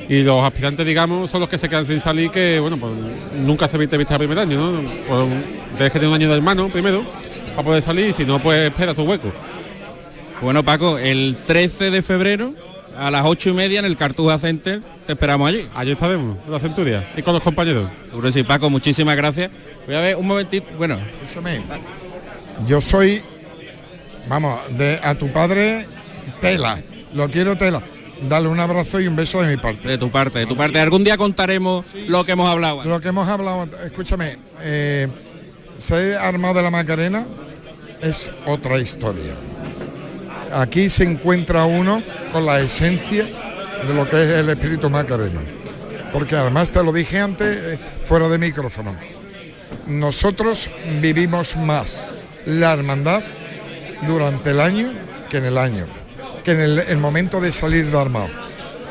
Y los aspirantes, digamos, son los que se quedan sin salir, que bueno, pues nunca se viste vista el primer año, ¿no? Pues, tienes que tener un año de hermano primero para poder salir, y si no, pues espera tu hueco. Bueno, Paco, el 13 de febrero a las ocho y media en el Cartuja Center te esperamos allí. Allí estaremos, en la Centuria y con los compañeros. Seguro sí, Paco, muchísimas gracias. Voy a ver un momentito, bueno. Escúchame, yo soy, vamos, de, a tu padre, tela, lo quiero tela. Dale un abrazo y un beso de mi parte. De tu parte, de tu parte. Algún día contaremos lo que hemos hablado. Lo que hemos hablado, escúchame, eh, ser armado de la Macarena es otra historia. Aquí se encuentra uno con la esencia de lo que es el espíritu macareno. Porque además te lo dije antes, eh, fuera de micrófono. Nosotros vivimos más la hermandad durante el año que en el año, que en el, el momento de salir de armado.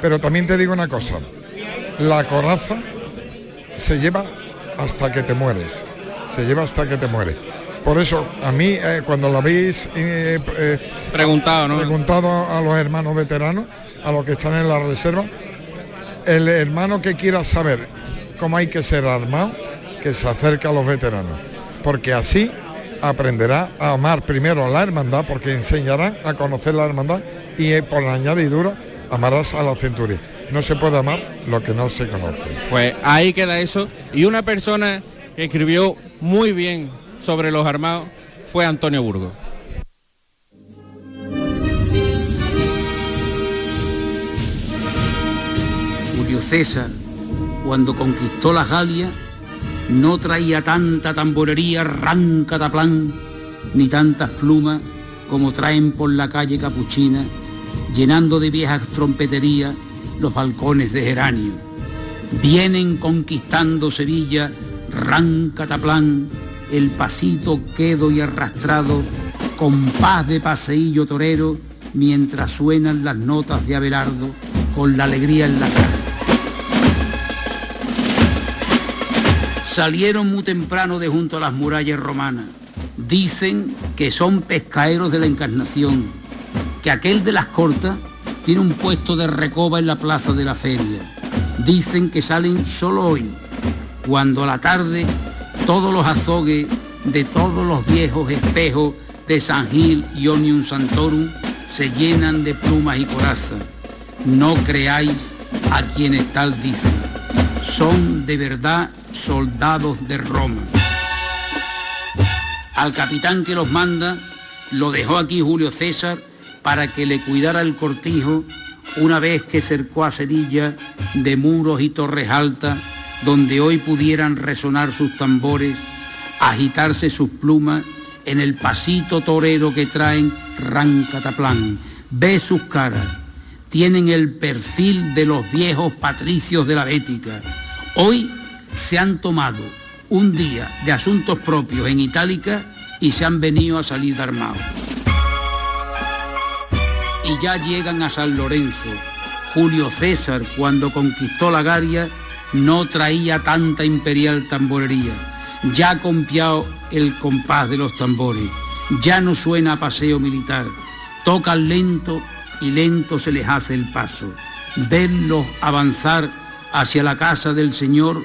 Pero también te digo una cosa, la coraza se lleva hasta que te mueres, se lleva hasta que te mueres. Por eso, a mí, eh, cuando lo habéis eh, eh, preguntado, ¿no? preguntado a los hermanos veteranos, a los que están en la reserva, el hermano que quiera saber cómo hay que ser armado, que se acerque a los veteranos, porque así aprenderá a amar primero a la hermandad, porque enseñará a conocer la hermandad y eh, por la añadidura amarás a la centuria. No se puede amar lo que no se conoce. Pues ahí queda eso. Y una persona que escribió muy bien sobre los armados fue Antonio Burgos. Julio César, cuando conquistó las Galias, no traía tanta tamborería, rancataplán, ni tantas plumas como traen por la calle capuchina, llenando de viejas trompeterías los balcones de geranio. Vienen conquistando Sevilla, rancataplán, el pasito quedo y arrastrado, compás de paseillo torero, mientras suenan las notas de Abelardo con la alegría en la cara. Salieron muy temprano de junto a las murallas romanas. Dicen que son pescaeros de la Encarnación, que aquel de las cortas tiene un puesto de recoba en la plaza de la feria. Dicen que salen solo hoy, cuando a la tarde todos los azogues de todos los viejos espejos de San Gil y Onium Santorum se llenan de plumas y corazas. No creáis a quienes tal dicen. Son de verdad soldados de Roma. Al capitán que los manda lo dejó aquí Julio César para que le cuidara el cortijo una vez que cercó a Sevilla de muros y torres altas donde hoy pudieran resonar sus tambores, agitarse sus plumas en el pasito torero que traen rancataplán. Ve sus caras, tienen el perfil de los viejos patricios de la Bética. Hoy se han tomado un día de asuntos propios en Itálica y se han venido a salir de armados. Y ya llegan a San Lorenzo. Julio César, cuando conquistó la Garia, no traía tanta imperial tamborería. Ya ha compiado el compás de los tambores. Ya no suena a paseo militar. Tocan lento y lento se les hace el paso. Verlos avanzar hacia la casa del Señor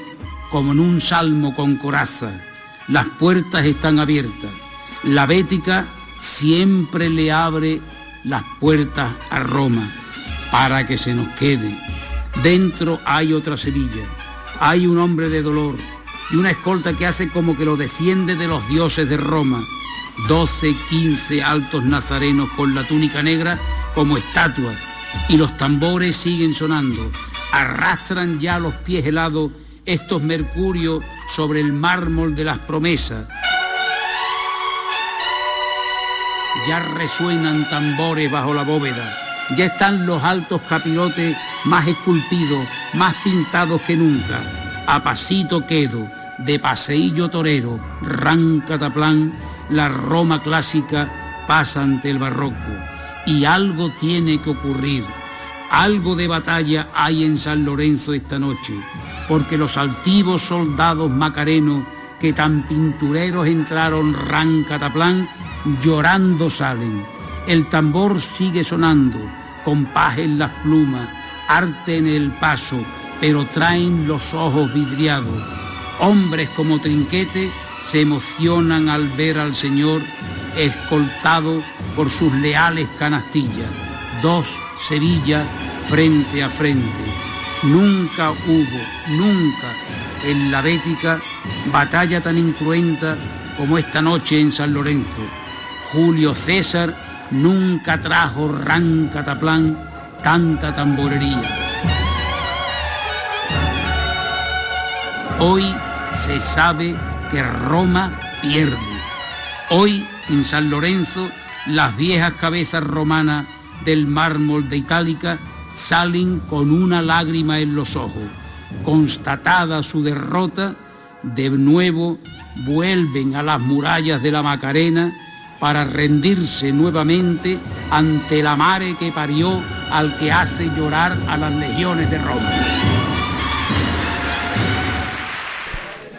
como en un salmo con coraza. Las puertas están abiertas. La Bética siempre le abre las puertas a Roma para que se nos quede. Dentro hay otra Sevilla. Hay un hombre de dolor y una escolta que hace como que lo defiende de los dioses de Roma. 12, 15 altos nazarenos con la túnica negra como estatuas y los tambores siguen sonando. Arrastran ya los pies helados estos mercurios sobre el mármol de las promesas. Ya resuenan tambores bajo la bóveda. Ya están los altos capirotes más esculpidos, más pintados que nunca. A pasito quedo, de paseillo torero, rancataplán, la Roma clásica pasa ante el barroco. Y algo tiene que ocurrir. Algo de batalla hay en San Lorenzo esta noche, porque los altivos soldados macarenos que tan pintureros entraron rancataplán, llorando salen. El tambor sigue sonando, compás en las plumas, arten el paso, pero traen los ojos vidriados. Hombres como Trinquete se emocionan al ver al Señor escoltado por sus leales canastillas. Dos Sevilla frente a frente. Nunca hubo, nunca en la Bética batalla tan incruenta como esta noche en San Lorenzo. Julio César nunca trajo rancataplán tanta tamborería. Hoy se sabe que Roma pierde. Hoy en San Lorenzo las viejas cabezas romanas del mármol de Itálica salen con una lágrima en los ojos. Constatada su derrota, de nuevo vuelven a las murallas de la Macarena para rendirse nuevamente ante la mare que parió al que hace llorar a las legiones de Roma.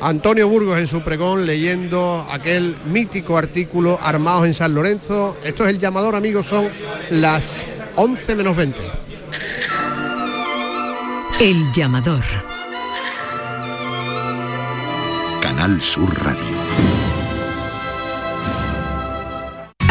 Antonio Burgos en su pregón leyendo aquel mítico artículo Armados en San Lorenzo. Esto es el llamador, amigos, son las 11 menos 20. El llamador. Canal Sur Radio.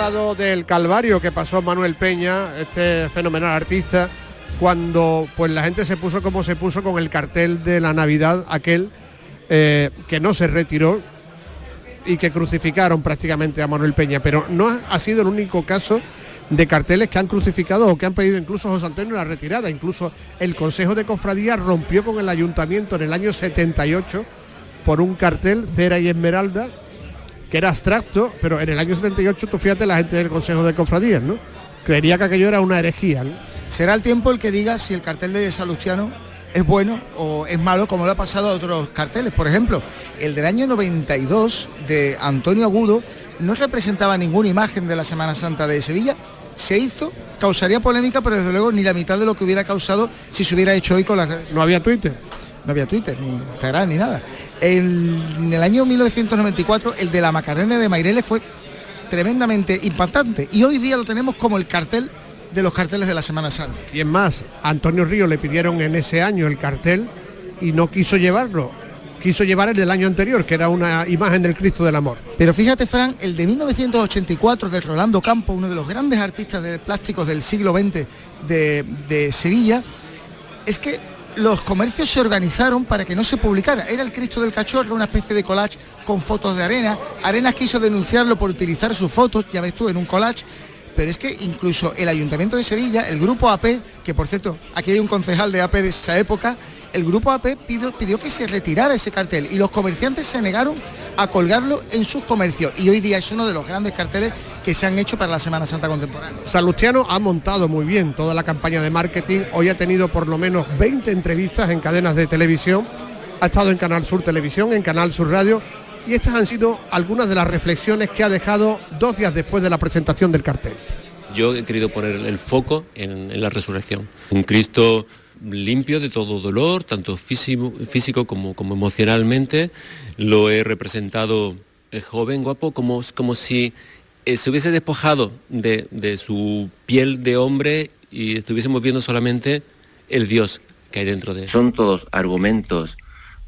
Del calvario que pasó Manuel Peña, este fenomenal artista, cuando pues la gente se puso como se puso con el cartel de la Navidad, aquel eh, que no se retiró y que crucificaron prácticamente a Manuel Peña. Pero no ha, ha sido el único caso de carteles que han crucificado o que han pedido incluso José Antonio la retirada. Incluso el Consejo de Cofradía rompió con el ayuntamiento en el año 78 por un cartel, cera y esmeralda, que era abstracto, pero en el año 78 tú fíjate la gente del Consejo de Cofradías, ¿no? Creería que aquello era una herejía, ¿no? Será el tiempo el que diga si el cartel de Salustiano es bueno o es malo, como le ha pasado a otros carteles. Por ejemplo, el del año 92 de Antonio Agudo no representaba ninguna imagen de la Semana Santa de Sevilla. Se hizo, causaría polémica, pero desde luego ni la mitad de lo que hubiera causado si se hubiera hecho hoy con las redes. No había Twitter. No había Twitter, ni Instagram, ni nada. En el año 1994, el de la Macarena de Maireles fue tremendamente impactante. Y hoy día lo tenemos como el cartel de los carteles de la Semana Santa. Y es más, a Antonio Río le pidieron en ese año el cartel y no quiso llevarlo. Quiso llevar el del año anterior, que era una imagen del Cristo del Amor. Pero fíjate, Fran, el de 1984 de Rolando Campo, uno de los grandes artistas de plásticos del siglo XX de, de Sevilla, es que los comercios se organizaron para que no se publicara. Era el Cristo del Cachorro, una especie de collage con fotos de arena. Arenas quiso denunciarlo por utilizar sus fotos, ya ves tú, en un collage. Pero es que incluso el Ayuntamiento de Sevilla, el grupo AP, que por cierto, aquí hay un concejal de AP de esa época, el grupo AP pidió, que se retirara ese cartel y los comerciantes se negaron a colgarlo en sus comercios. Y hoy día es uno de los grandes carteles que se han hecho para la Semana Santa contemporánea. Salustiano ha montado muy bien toda la campaña de marketing. Hoy ha tenido por lo menos 20 entrevistas en cadenas de televisión. Ha estado en Canal Sur Televisión, en Canal Sur Radio. Y estas han sido algunas de las reflexiones que ha dejado dos días después de la presentación del cartel. Yo he querido poner el foco en, en la resurrección. Un Cristo limpio de todo dolor, tanto físico, físico como, como emocionalmente. Lo he representado eh, joven, guapo, como, como si eh, se hubiese despojado de, de su piel de hombre y estuviésemos viendo solamente el Dios que hay dentro de él. Son todos argumentos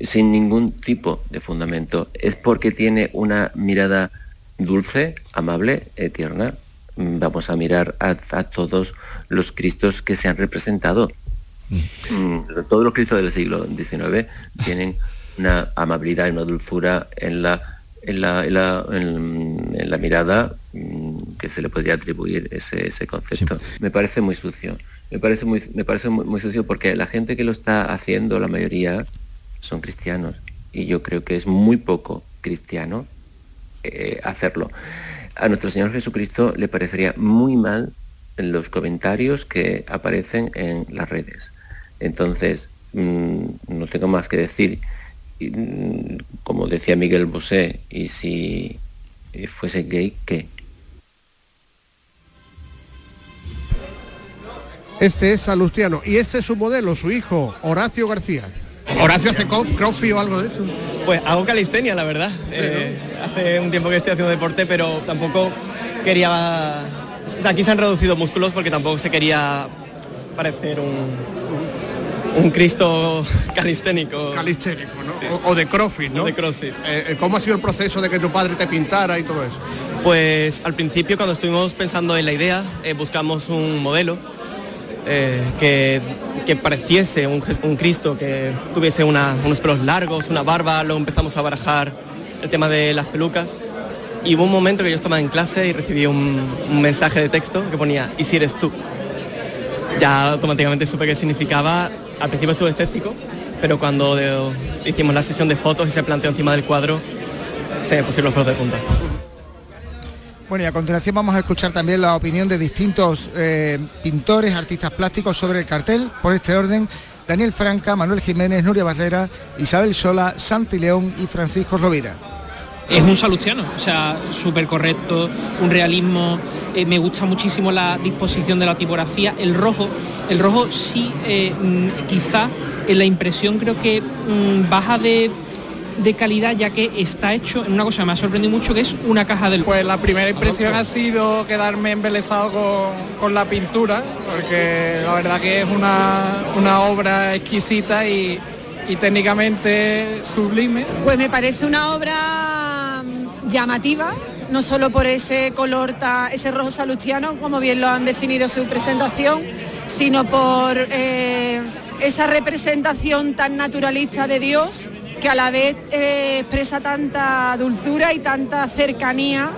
sin ningún tipo de fundamento. Es porque tiene una mirada dulce, amable, eh, tierna. Mm, Vamos a mirar a, a todos los Cristos que se han representado. Mm, Todos los Cristos del siglo XIX tienen una amabilidad y una dulzura en la, en la, en la, en- en la mirada mm, que se le podría atribuir ese, ese concepto. Me parece muy sucio. Me parece muy, me parece muy, muy sucio porque la gente que lo está haciendo, la mayoría, son cristianos. Y yo creo que es muy poco cristiano eh, hacerlo. A nuestro Señor Jesucristo le parecería muy mal los comentarios que aparecen en las redes. Entonces, mm, no tengo más que decir. Y, mm, como decía Miguel Bosé, y si eh, fuese gay, ¿qué? Este es Salustiano y este es su modelo, su hijo, Horacio García. ¿Horacio hace crossfit o algo de esto? Pues hago calistenia, la verdad. Eh, hace un tiempo que estoy haciendo deporte, pero tampoco quería... aquí se han reducido músculos porque tampoco se quería parecer un, un Cristo calisténico. Calisténico, ¿no? O, o de crossfit, ¿no? De crossfit. Eh, ¿Cómo ha sido el proceso de que tu padre te pintara y todo eso? Pues al principio cuando estuvimos pensando en la idea, eh, buscamos un modelo eh, que, pareciese un, Cristo, que tuviese unos pelos largos, una barba, luego empezamos a barajar el tema de las pelucas. Y hubo un momento que yo estaba en clase y recibí un, mensaje de texto que ponía, ¿y si eres tú? Ya automáticamente supe qué significaba. Al principio estuve escéptico, pero cuando de- hicimos la sesión de fotos y se planteó encima del cuadro, se me pusieron los pelos de punta. Bueno, y a continuación vamos a escuchar también la opinión de distintos eh, pintores, artistas plásticos sobre el cartel, por este orden, Daniel Franca, Manuel Jiménez, Nuria Barrera, Isabel Sola, Santi León y Francisco Rovira. Es un salustiano, o sea, súper correcto, un realismo, eh, me gusta muchísimo la disposición de la tipografía, el rojo, el rojo sí, eh, mm, quizá en la impresión creo que mm, baja de, de calidad ya que está hecho en una cosa que me ha sorprendido mucho que es una caja del... Pues la primera impresión ha sido quedarme embelesado con, con la pintura, porque la verdad que es una, una obra exquisita y, y técnicamente sublime. Pues me parece una obra mm, llamativa, no solo por ese color, ta- ese rojo salustiano, como bien lo han definido su presentación, sino por eh, esa representación tan naturalista de Dios que a la vez eh, expresa tanta dulzura y tanta cercanía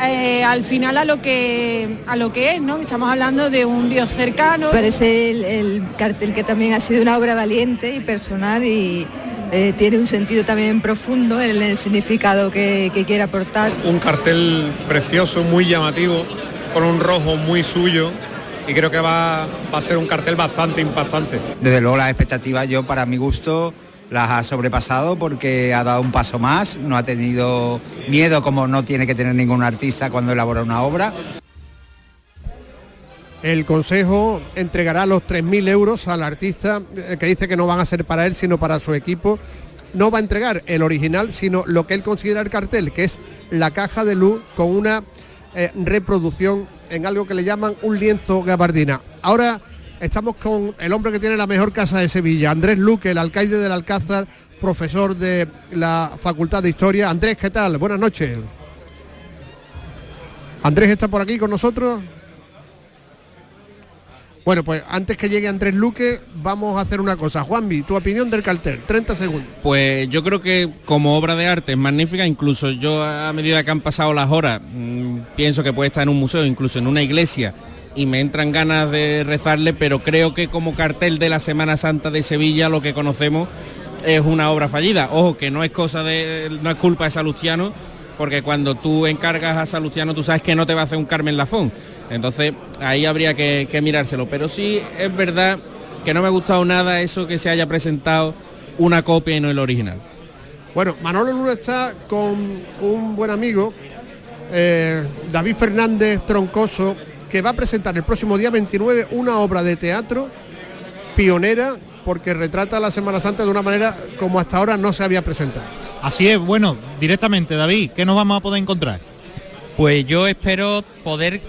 eh, al final a lo que a lo que es, ¿no? Estamos hablando de un Dios cercano. Parece el, el cartel que también ha sido una obra valiente y personal y eh, tiene un sentido también profundo en el significado que, que quiere aportar. Un cartel precioso, muy llamativo, con un rojo muy suyo y creo que va, va a ser un cartel bastante impactante. Desde luego las expectativas yo para mi gusto las ha sobrepasado porque ha dado un paso más, no ha tenido miedo como no tiene que tener ningún artista cuando elabora una obra. El Consejo entregará los 3.000 euros al artista eh, que dice que no van a ser para él, sino para su equipo. No va a entregar el original, sino lo que él considera el cartel, que es la caja de luz con una eh, reproducción en algo que le llaman un lienzo gabardina. Ahora estamos con el hombre que tiene la mejor casa de Sevilla, Andrés Luque, el alcaide del Alcázar, profesor de la Facultad de Historia. Andrés, ¿qué tal? Buenas noches. Andrés está por aquí con nosotros. Bueno, pues antes que llegue Andrés Luque, vamos a hacer una cosa. Juanvi, tu opinión del cartel, 30 segundos. Pues yo creo que como obra de arte es magnífica, incluso yo a medida que han pasado las horas mm, pienso que puede estar en un museo, incluso en una iglesia, y me entran ganas de rezarle, pero creo que como cartel de la Semana Santa de Sevilla lo que conocemos es una obra fallida. Ojo, que no es cosa de, no es culpa de Salustiano, porque cuando tú encargas a Salustiano tú sabes que no te va a hacer un Carmen Lafón. Entonces ahí habría que, mirárselo. Pero sí es verdad que no me ha gustado nada eso que se haya presentado una copia y no el original. Bueno, Manolo Luna está con un buen amigo, eh, David Fernández Troncoso, que va a presentar el próximo día 29 una obra de teatro pionera porque retrata la Semana Santa de una manera como hasta ahora no se había presentado. Así es, bueno, directamente, David, ¿qué nos vamos a poder encontrar? Pues yo espero poder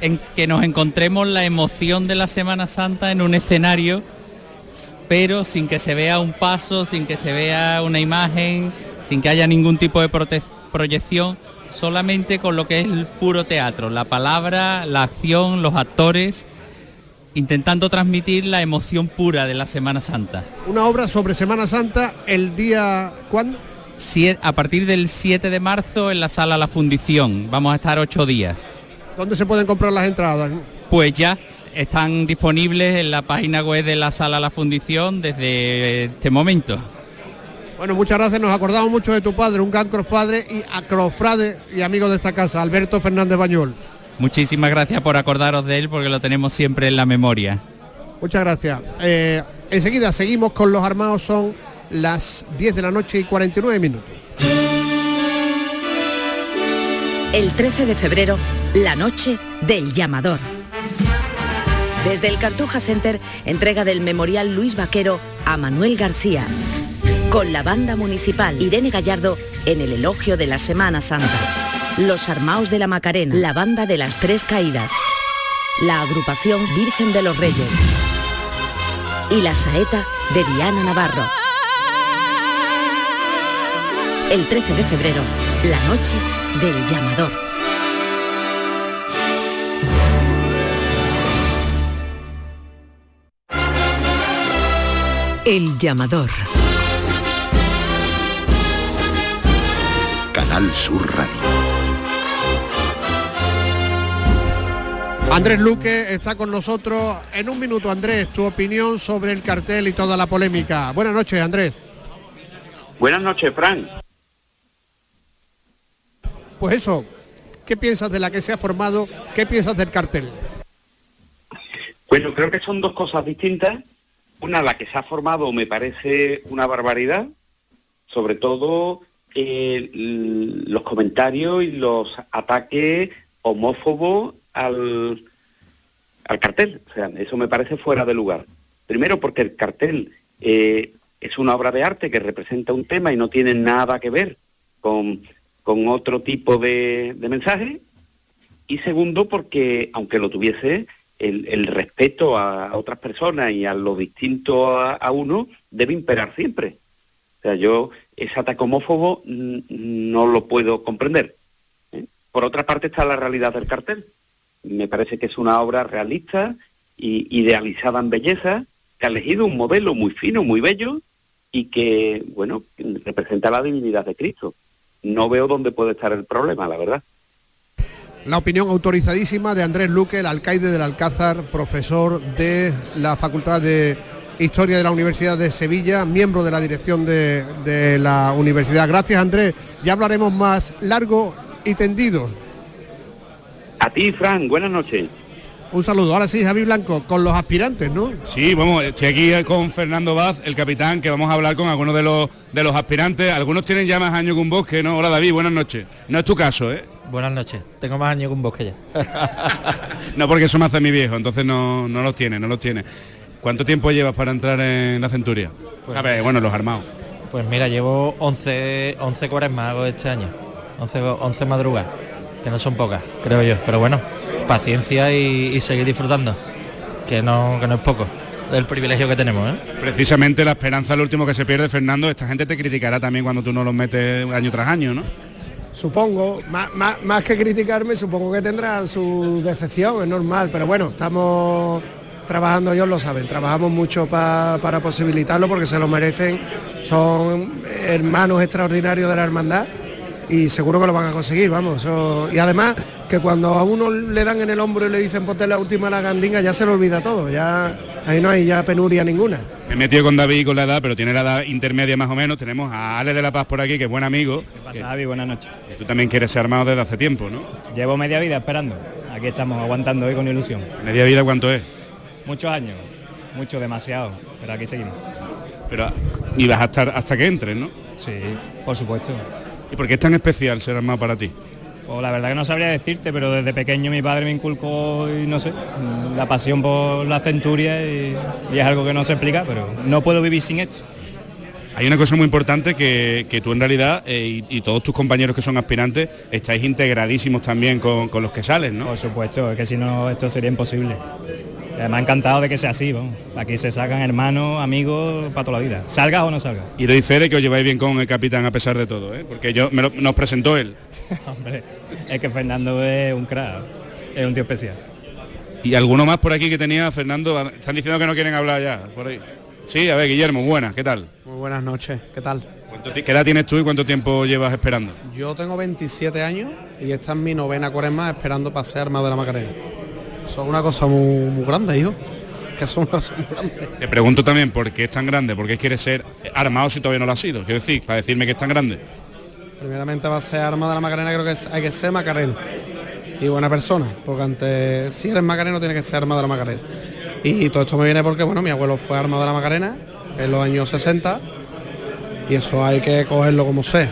en que nos encontremos la emoción de la Semana Santa en un escenario, pero sin que se vea un paso, sin que se vea una imagen, sin que haya ningún tipo de proyección, solamente con lo que es el puro teatro, la palabra, la acción, los actores, intentando transmitir la emoción pura de la Semana Santa. Una obra sobre Semana Santa el día ¿cuándo? A partir del 7 de marzo en la sala La Fundición, vamos a estar ocho días. ¿Dónde se pueden comprar las entradas? Pues ya están disponibles en la página web de la sala La Fundición desde este momento. Bueno, muchas gracias, nos acordamos mucho de tu padre, un gran crofadre y acrofrade y amigo de esta casa, Alberto Fernández Bañol. Muchísimas gracias por acordaros de él porque lo tenemos siempre en la memoria. Muchas gracias. Eh, Enseguida seguimos con los armados, son las 10 de la noche y 49 minutos. El 13 de febrero, la noche del llamador. Desde el Cartuja Center, entrega del Memorial Luis Vaquero a Manuel García. Con la banda municipal Irene Gallardo en el elogio de la Semana Santa. Los Armaos de la Macarena, la banda de las Tres Caídas. La agrupación Virgen de los Reyes. Y la saeta de Diana Navarro. El 13 de febrero, la noche del llamador. El llamador. Canal Sur Radio. Andrés Luque está con nosotros. En un minuto, Andrés, tu opinión sobre el cartel y toda la polémica. Buenas noches, Andrés. Buenas noches, Fran. Pues eso, ¿qué piensas de la que se ha formado? ¿Qué piensas del cartel? Bueno, creo que son dos cosas distintas. Una, la que se ha formado me parece una barbaridad, sobre todo eh, los comentarios y los ataques homófobos al, al cartel. O sea, eso me parece fuera de lugar. Primero porque el cartel eh, es una obra de arte que representa un tema y no tiene nada que ver con, con otro tipo de, de mensaje. Y segundo porque, aunque lo tuviese, el, el respeto a otras personas y a lo distinto a, a uno debe imperar siempre. O sea, yo ese mm, no lo puedo comprender. ¿eh? Por otra parte está la realidad del cartel. Me parece que es una obra realista y idealizada en belleza, que ha elegido un modelo muy fino, muy bello y que, bueno, representa la divinidad de Cristo. No veo dónde puede estar el problema, la verdad. La opinión autorizadísima de Andrés Luque, el alcaide del Alcázar, profesor de la Facultad de Historia de la Universidad de Sevilla, miembro de la dirección de, de la universidad. Gracias, Andrés. Ya hablaremos más largo y tendido. A ti, Fran, buenas noches. Un saludo. Ahora sí, Javi Blanco, con los aspirantes, ¿no? Sí, vamos, estoy aquí con Fernando Vaz, el capitán, que vamos a hablar con algunos de los de los aspirantes. Algunos tienen ya más años que un bosque, ¿no? Hola David, buenas noches. No es tu caso, ¿eh? Buenas noches. Tengo más años que un bosque ya. No, porque eso me hace mi viejo, entonces no, no los tiene, no los tiene. ¿Cuánto tiempo llevas para entrar en la centuria? ¿Sabes? Bueno, los armados. Pues mira, llevo 11, 11 cuaresmas hago este año. 11, 11 madrugadas, que no son pocas, creo yo. Pero bueno, paciencia y, y seguir disfrutando, que no, que no es poco del privilegio que tenemos. ¿eh? Precisamente la esperanza es lo último que se pierde, Fernando. Esta gente te criticará también cuando tú no los metes año tras año, ¿no? Supongo, más, más- más que criticarme, supongo que tendrán su decepción, es normal, pero bueno, estamos trabajando, ellos lo saben, trabajamos mucho pa- para posibilitarlo porque se lo merecen, son hermanos extraordinarios de la hermandad y seguro que lo van a conseguir, vamos. eso- y además que cuando a uno le dan en el hombro y le dicen ponte la última la gandinga, ya se le olvida todo, ya ahí no hay ya penuria ninguna. Me he metido con David con la edad, pero tiene la edad intermedia más o menos. Tenemos a Ale de la Paz por aquí, que es buen amigo. pasa, Javi? Buenas noches. que tú también quieres ser armado desde hace tiempo, ¿no? Llevo media vida esperando. Aquí estamos aguantando hoy con ilusión. ¿Media vida cuánto es? Muchos años, mucho, demasiado, pero aquí seguimos. Pero y vas a estar hasta que entres, ¿no? Sí, por supuesto. ¿Y por qué es tan especial ser armado para ti? Pues la verdad que no sabría decirte, pero desde pequeño mi padre me inculcó, y no sé, la pasión por la centuria y, y es algo que no se explica, pero no puedo vivir sin esto. Hay una cosa muy importante que, que tú en realidad eh, y, y todos tus compañeros que son aspirantes estáis integradísimos también con, con los que salen, ¿no? Por supuesto, es que si no esto sería imposible. Me ha encantado de que sea así, vamos. Aquí se sacan hermanos, amigos para toda la vida. Salgas o no salgas. Y doy fe de que os lleváis bien con el capitán a pesar de todo, ¿eh? Porque yo me lo- nos presentó él. Hombre, es que Fernando es un crack, es un tío especial. Y alguno más por aquí que tenía, Fernando, están diciendo que no quieren hablar ya, por ahí. Sí, a ver, Guillermo, buenas, ¿qué tal? Muy buenas noches, ¿qué tal? ¿Cuánto ti- ¿Qué edad tienes tú y cuánto tiempo llevas esperando? Yo tengo 27 años y esta es mi novena cuaresma esperando pasear armado de la Macarena. Son una cosa muy, muy grande, hijo. Que son una cosa muy grande. Te pregunto también por qué es tan grande, por qué quieres ser armado si todavía no lo has sido. Quiero decir, para decirme que es tan grande. Primeramente va a ser armado de la Macarena, creo que es- hay que ser macareno y buena persona, porque antes, si eres macareno tienes que ser armado de la Macarena. Y todo esto me viene porque, bueno, mi abuelo fue armado de la Macarena en los años 60 y eso hay que cogerlo como sea.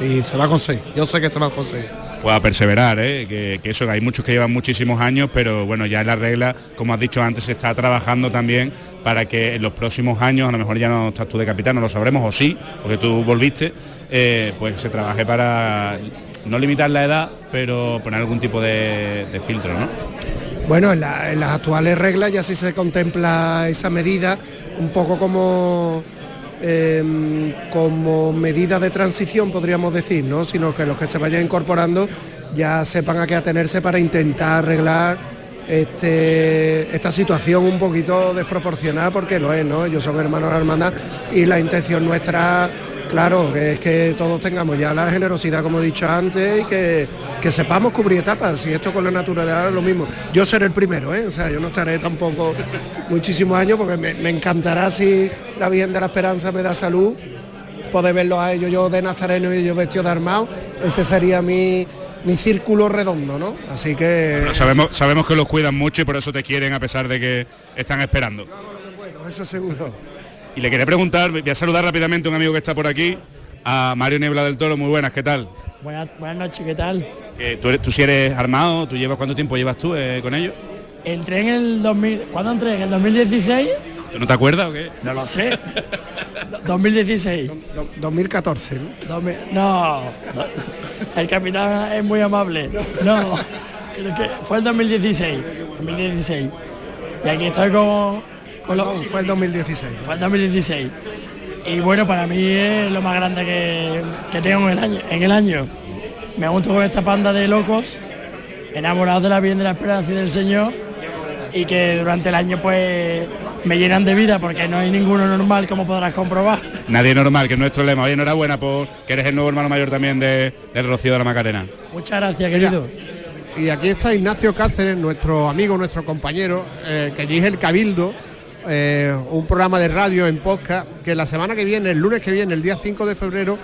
Y se va a conseguir, yo sé que se va a conseguir. Pueda perseverar, ¿eh? que, que eso hay muchos que llevan muchísimos años, pero bueno, ya la regla, como has dicho antes, se está trabajando también para que en los próximos años, a lo mejor ya no estás tú de capitán, no lo sabremos, o sí, porque tú volviste, eh, pues se trabaje para no limitar la edad, pero poner algún tipo de, filtro, ¿no? Bueno, en, en las actuales reglas ya sí se contempla esa medida un poco como em, como medida de transición podríamos decir, ¿no? Sino que los que se vayan incorporando ya sepan a qué atenerse para intentar arreglar este, esta situación un poquito desproporcionada porque lo es, ¿no? Ellos son hermanos de la hermandad y la intención nuestra, claro, que es que todos tengamos ya la generosidad, como he dicho antes, y que, que sepamos cubrir etapas. Y esto con la naturaleza es lo mismo. Yo seré el primero, ¿eh? O sea, yo no estaré tampoco muchísimos años porque me, me encantará si la Virgen de la Esperanza me da salud, poder verlos a ellos yo de nazareno y ellos vestidos de armado. Ese sería mi, mi círculo redondo, ¿no? Así que... Pero sabemos, sabemos que los cuidan mucho y por eso te quieren a pesar de que están esperando. Eso seguro. Y le quería preguntar, voy a saludar rápidamente a un amigo que está por aquí, a Mario Nebla del Toro, muy buenas, ¿qué tal? Buenas, buenas noches, ¿qué tal? Tú, eres, tú sí eres armado, ¿tú llevas cuánto tiempo llevas tú eh, con ellos? Entré en el 2000, ¿cuándo entré? ¿En el 2016? ¿Tú no te acuerdas o qué? No lo sé. 2016. 2014, ¿no? No, no. el capitán es muy amable. No, creo que fue el 2016. 2016. Y aquí estoy con, fue el 2016. Fue el 2016. Y bueno, para mí es lo más grande que, que tengo en el año. En el año. Me junto con esta panda de locos, enamorados de la bien de la esperanza y del Señor, y que durante el año pues me llenan de vida porque no hay ninguno normal como podrás comprobar. Nadie normal, que es nuestro lema. Oye, enhorabuena por que eres el nuevo hermano mayor también de, del Rocío de la Macarena. Muchas gracias, querido. Y aquí está Ignacio Cáceres, nuestro amigo, nuestro compañero, eh, que dirige el Cabildo, eh, un programa de radio en podcast, que la semana que viene, el lunes que viene, el día 5 de febrero,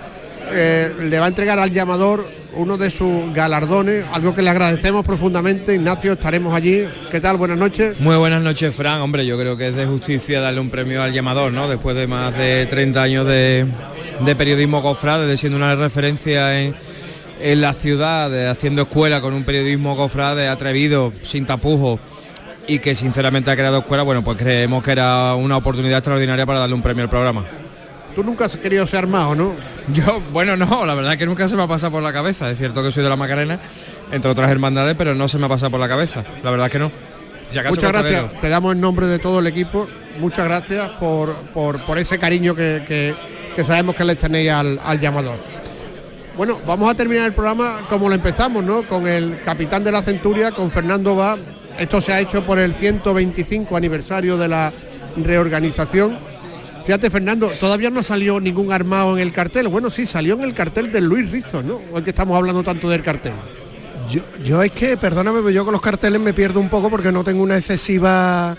eh, le va a entregar al llamador uno de sus galardones, algo que le agradecemos profundamente. Ignacio, estaremos allí. ¿Qué tal? Buenas noches. Muy buenas noches, Fran. Hombre, yo creo que es de justicia darle un premio al llamador, ¿no? Después de más de 30 años de, periodismo cofrade, de siendo una referencia en, la ciudad, haciendo escuela con un periodismo cofrade atrevido, sin tapujos y que sinceramente ha creado escuela, bueno, pues creemos que era una oportunidad extraordinaria para darle un premio al programa. Tú nunca has querido ser armado, ¿no? Yo, bueno, no, la verdad que nunca se me ha pasado por la cabeza. Es cierto que soy de la Macarena, entre otras hermandades, pero no se me ha pasado por la cabeza. La verdad que no. Si Muchas gracias. Te damos en nombre de todo el equipo. Muchas gracias por, por, por ese cariño que, que- que sabemos que le tenéis al, al llamador. Bueno, vamos a terminar el programa como lo empezamos, ¿no? Con el capitán de la Centuria, con Fernando Va. Esto se ha hecho por el 125 aniversario de la reorganización. Fíjate, Fernando, todavía no salió ningún armado en el cartel. Bueno, sí, salió en el cartel del Luis Risto, ¿no? Hoy que estamos hablando tanto del cartel. Yo, yo es que, perdóname, pero yo con los carteles me pierdo un poco porque no tengo una excesiva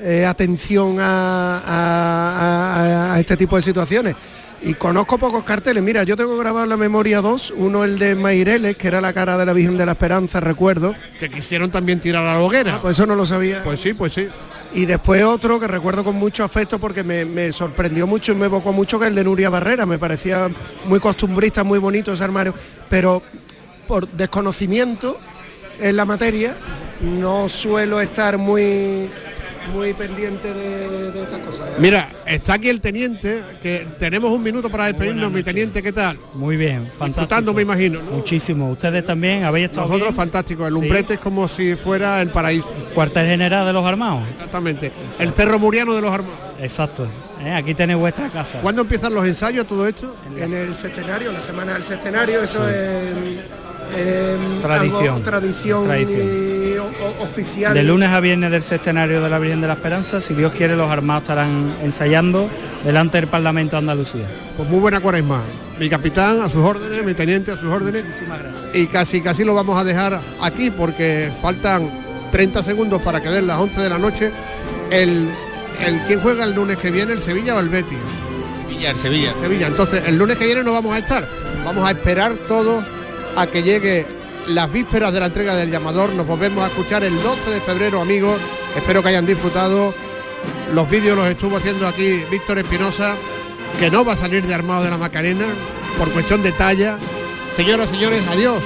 eh, atención a este tipo de situaciones. Y conozco pocos carteles. Mira, yo tengo grabado en la memoria dos. Uno el de Maireles, que era la cara de la Virgen de la Esperanza, recuerdo. Que quisieron también tirar a la hoguera. Ah, pues eso no lo sabía. Pues sí, pues sí. Y después otro que recuerdo con mucho afecto porque me, me sorprendió mucho y me evocó mucho, que es el de Nuria Barrera. Me parecía muy costumbrista, muy bonito ese armario. Pero por desconocimiento en la materia no suelo estar muy, muy pendiente de, de estas cosas. Mira, está aquí el teniente, que tenemos un minuto para despedirnos. Mi teniente, ¿qué tal? Muy bien, fantástico. Disfrutando, me imagino. ¿no? Muchísimo. Ustedes también habéis estado Nosotros bien? fantástico. El Sí. Umbrete es como si fuera el paraíso. Cuartel general de los armados. Exactamente. El Cerro Muriano de los armados. Exacto. ¿eh? Aquí tenéis vuestra casa. ¿Cuándo empiezan los ensayos, todo esto? En el centenario, la semana del centenario, eso es eh, Tradición. algo tradición, Tradición. y o- o- oficial. De lunes a viernes del sextenario de la Virgen de la Esperanza, si Dios quiere, los armados estarán ensayando delante del Parlamento de Andalucía. Pues muy buena cuaresma. Mi capitán a sus órdenes, mi teniente a sus órdenes. Muchísimas gracias. Y casi casi lo vamos a dejar aquí porque faltan 30 segundos para que den las 11 de la noche. El, el ¿Quién juega el lunes que viene? ¿El Sevilla o el Betis? Sevilla, el Sevilla. Sevilla. Entonces, el lunes que viene no vamos a estar. Vamos a esperar todos a que llegue las vísperas de la entrega del llamador. Nos volvemos a escuchar el 12 de febrero, amigos, Espero que hayan disfrutado. Los vídeos los estuvo haciendo aquí Víctor Espinosa, que no va a salir de armado de la Macarena por cuestión de talla. Señoras, señores, adiós.